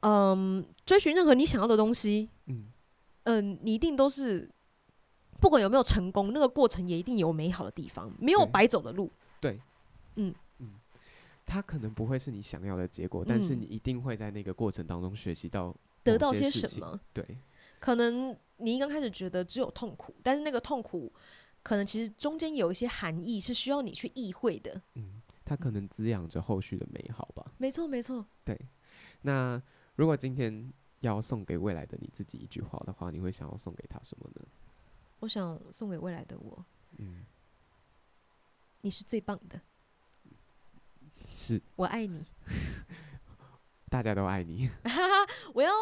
S2: 嗯，追寻任何你想要的东西，嗯。嗯，你一定都是，不管有没有成功，那个过程也一定有美好的地方，没有白走的路。
S1: 对，嗯嗯，它可能不会是你想要的结果，嗯，但是你一定会在那个过程当中学习到
S2: 得到些什么。
S1: 对，
S2: 可能你刚开始觉得只有痛苦，但是那个痛苦可能其实中间有一些含义是需要你去意会的。
S1: 嗯，它可能滋养着后续的美好吧。
S2: 没错，没错。
S1: 对，那如果今天。要送给未来的你自己一句话的话，你会想要送给他什么呢？
S2: 我想送给未来的我，嗯，你是最棒的，
S1: 是，
S2: 我爱你，
S1: 大家都爱你，
S2: 我要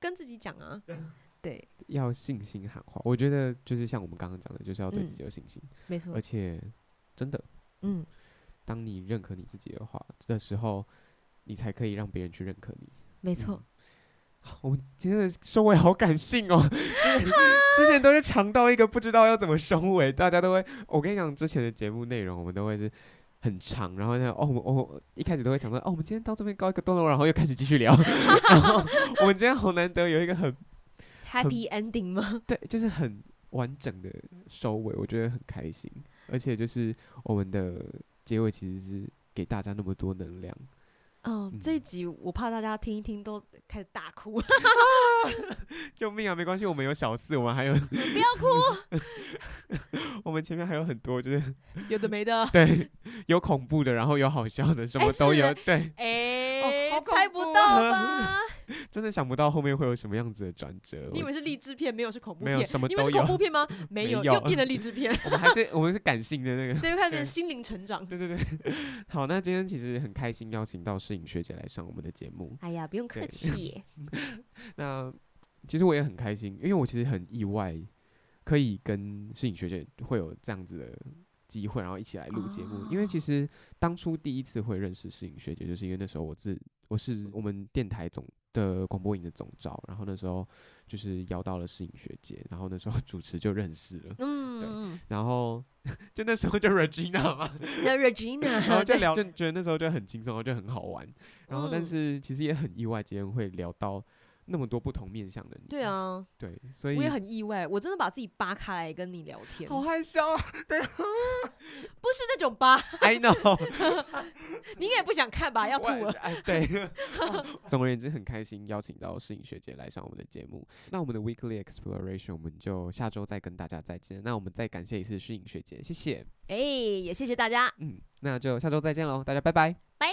S2: 跟自己讲啊，对，
S1: 要信心喊话。我觉得就是像我们刚刚讲的，就是要对自己有信心，
S2: 嗯、没错，
S1: 而且真的，嗯，当你认可你自己的话的时候，你才可以让别人去认可你，
S2: 没错。
S1: 嗯。我们今天的收尾好感性哦，之前都是长到一个不知道要怎么收尾，大家都会，我跟你讲，之前的节目内容我们都会是很长，然后呢，哦，我、哦、一开始都会讲说，哦，我们今天到这边告一个段落，然后又开始继续聊，然后我们今天好难得有一个很
S2: happy ending 吗？
S1: 对，就是很完整的收尾，我觉得很开心，而且就是我们的结尾其实是给大家那么多能量。
S2: 哦，这一集我怕大家听一听都开始大哭，啊、
S1: 救命啊！没关系，我们有小四，我们还有
S2: 不要哭，
S1: 我们前面还有很多，就是
S2: 有的没的，
S1: 对，有恐怖的，然后有好笑的，什么都有，欸、对，
S2: 哎、欸哦，猜不到吧？
S1: 真的想不到后面会有什么样子的转折。
S2: 你以为是励志片，没有是恐怖片？
S1: 没有什么都有。
S2: 你以为是恐怖片吗？没有，又变成励志片。
S1: 我们还是我们是感性的那个。
S2: 对，开始心灵成长。
S1: 对对对。好，那今天其实很开心邀请到摄影学姐来上我们的节目。
S2: 哎呀，不用客气。
S1: 那其实我也很开心，因为我其实很意外，可以跟摄影学姐会有这样子的机会，然后一起来录节目。因为其实当初第一次会认识摄影学姐，就是因为那时候我是我是我们电台总的广播营的总招，然后那时候就是邀到了摄影学姐，然后那时候 主持就认识了，嗯，对，然后 就那时候就 Regina 嘛，
S2: 那 Regina，
S1: 然后就聊，就觉得那时候就很轻松，就很好玩，然后但是其实也很意外，今天会聊到。那么多不同面向的你，
S2: 对啊，
S1: 对，所以
S2: 我也很意外，我真的把自己扒开来跟你聊天，
S1: 好害羞啊，对，
S2: 不是那种扒
S1: ，I know，
S2: 你也不想看吧，要吐了，
S1: 哎，对，总而言之，很开心邀请到诗颖学姐来上我们的节目，那我们的 Weekly Exploration 我们就下周再跟大家再见，那我们再感谢一次诗颖学姐，谢谢，
S2: 哎，也谢谢大家，
S1: 嗯，那就下周再见喽，大家拜拜，
S2: 拜。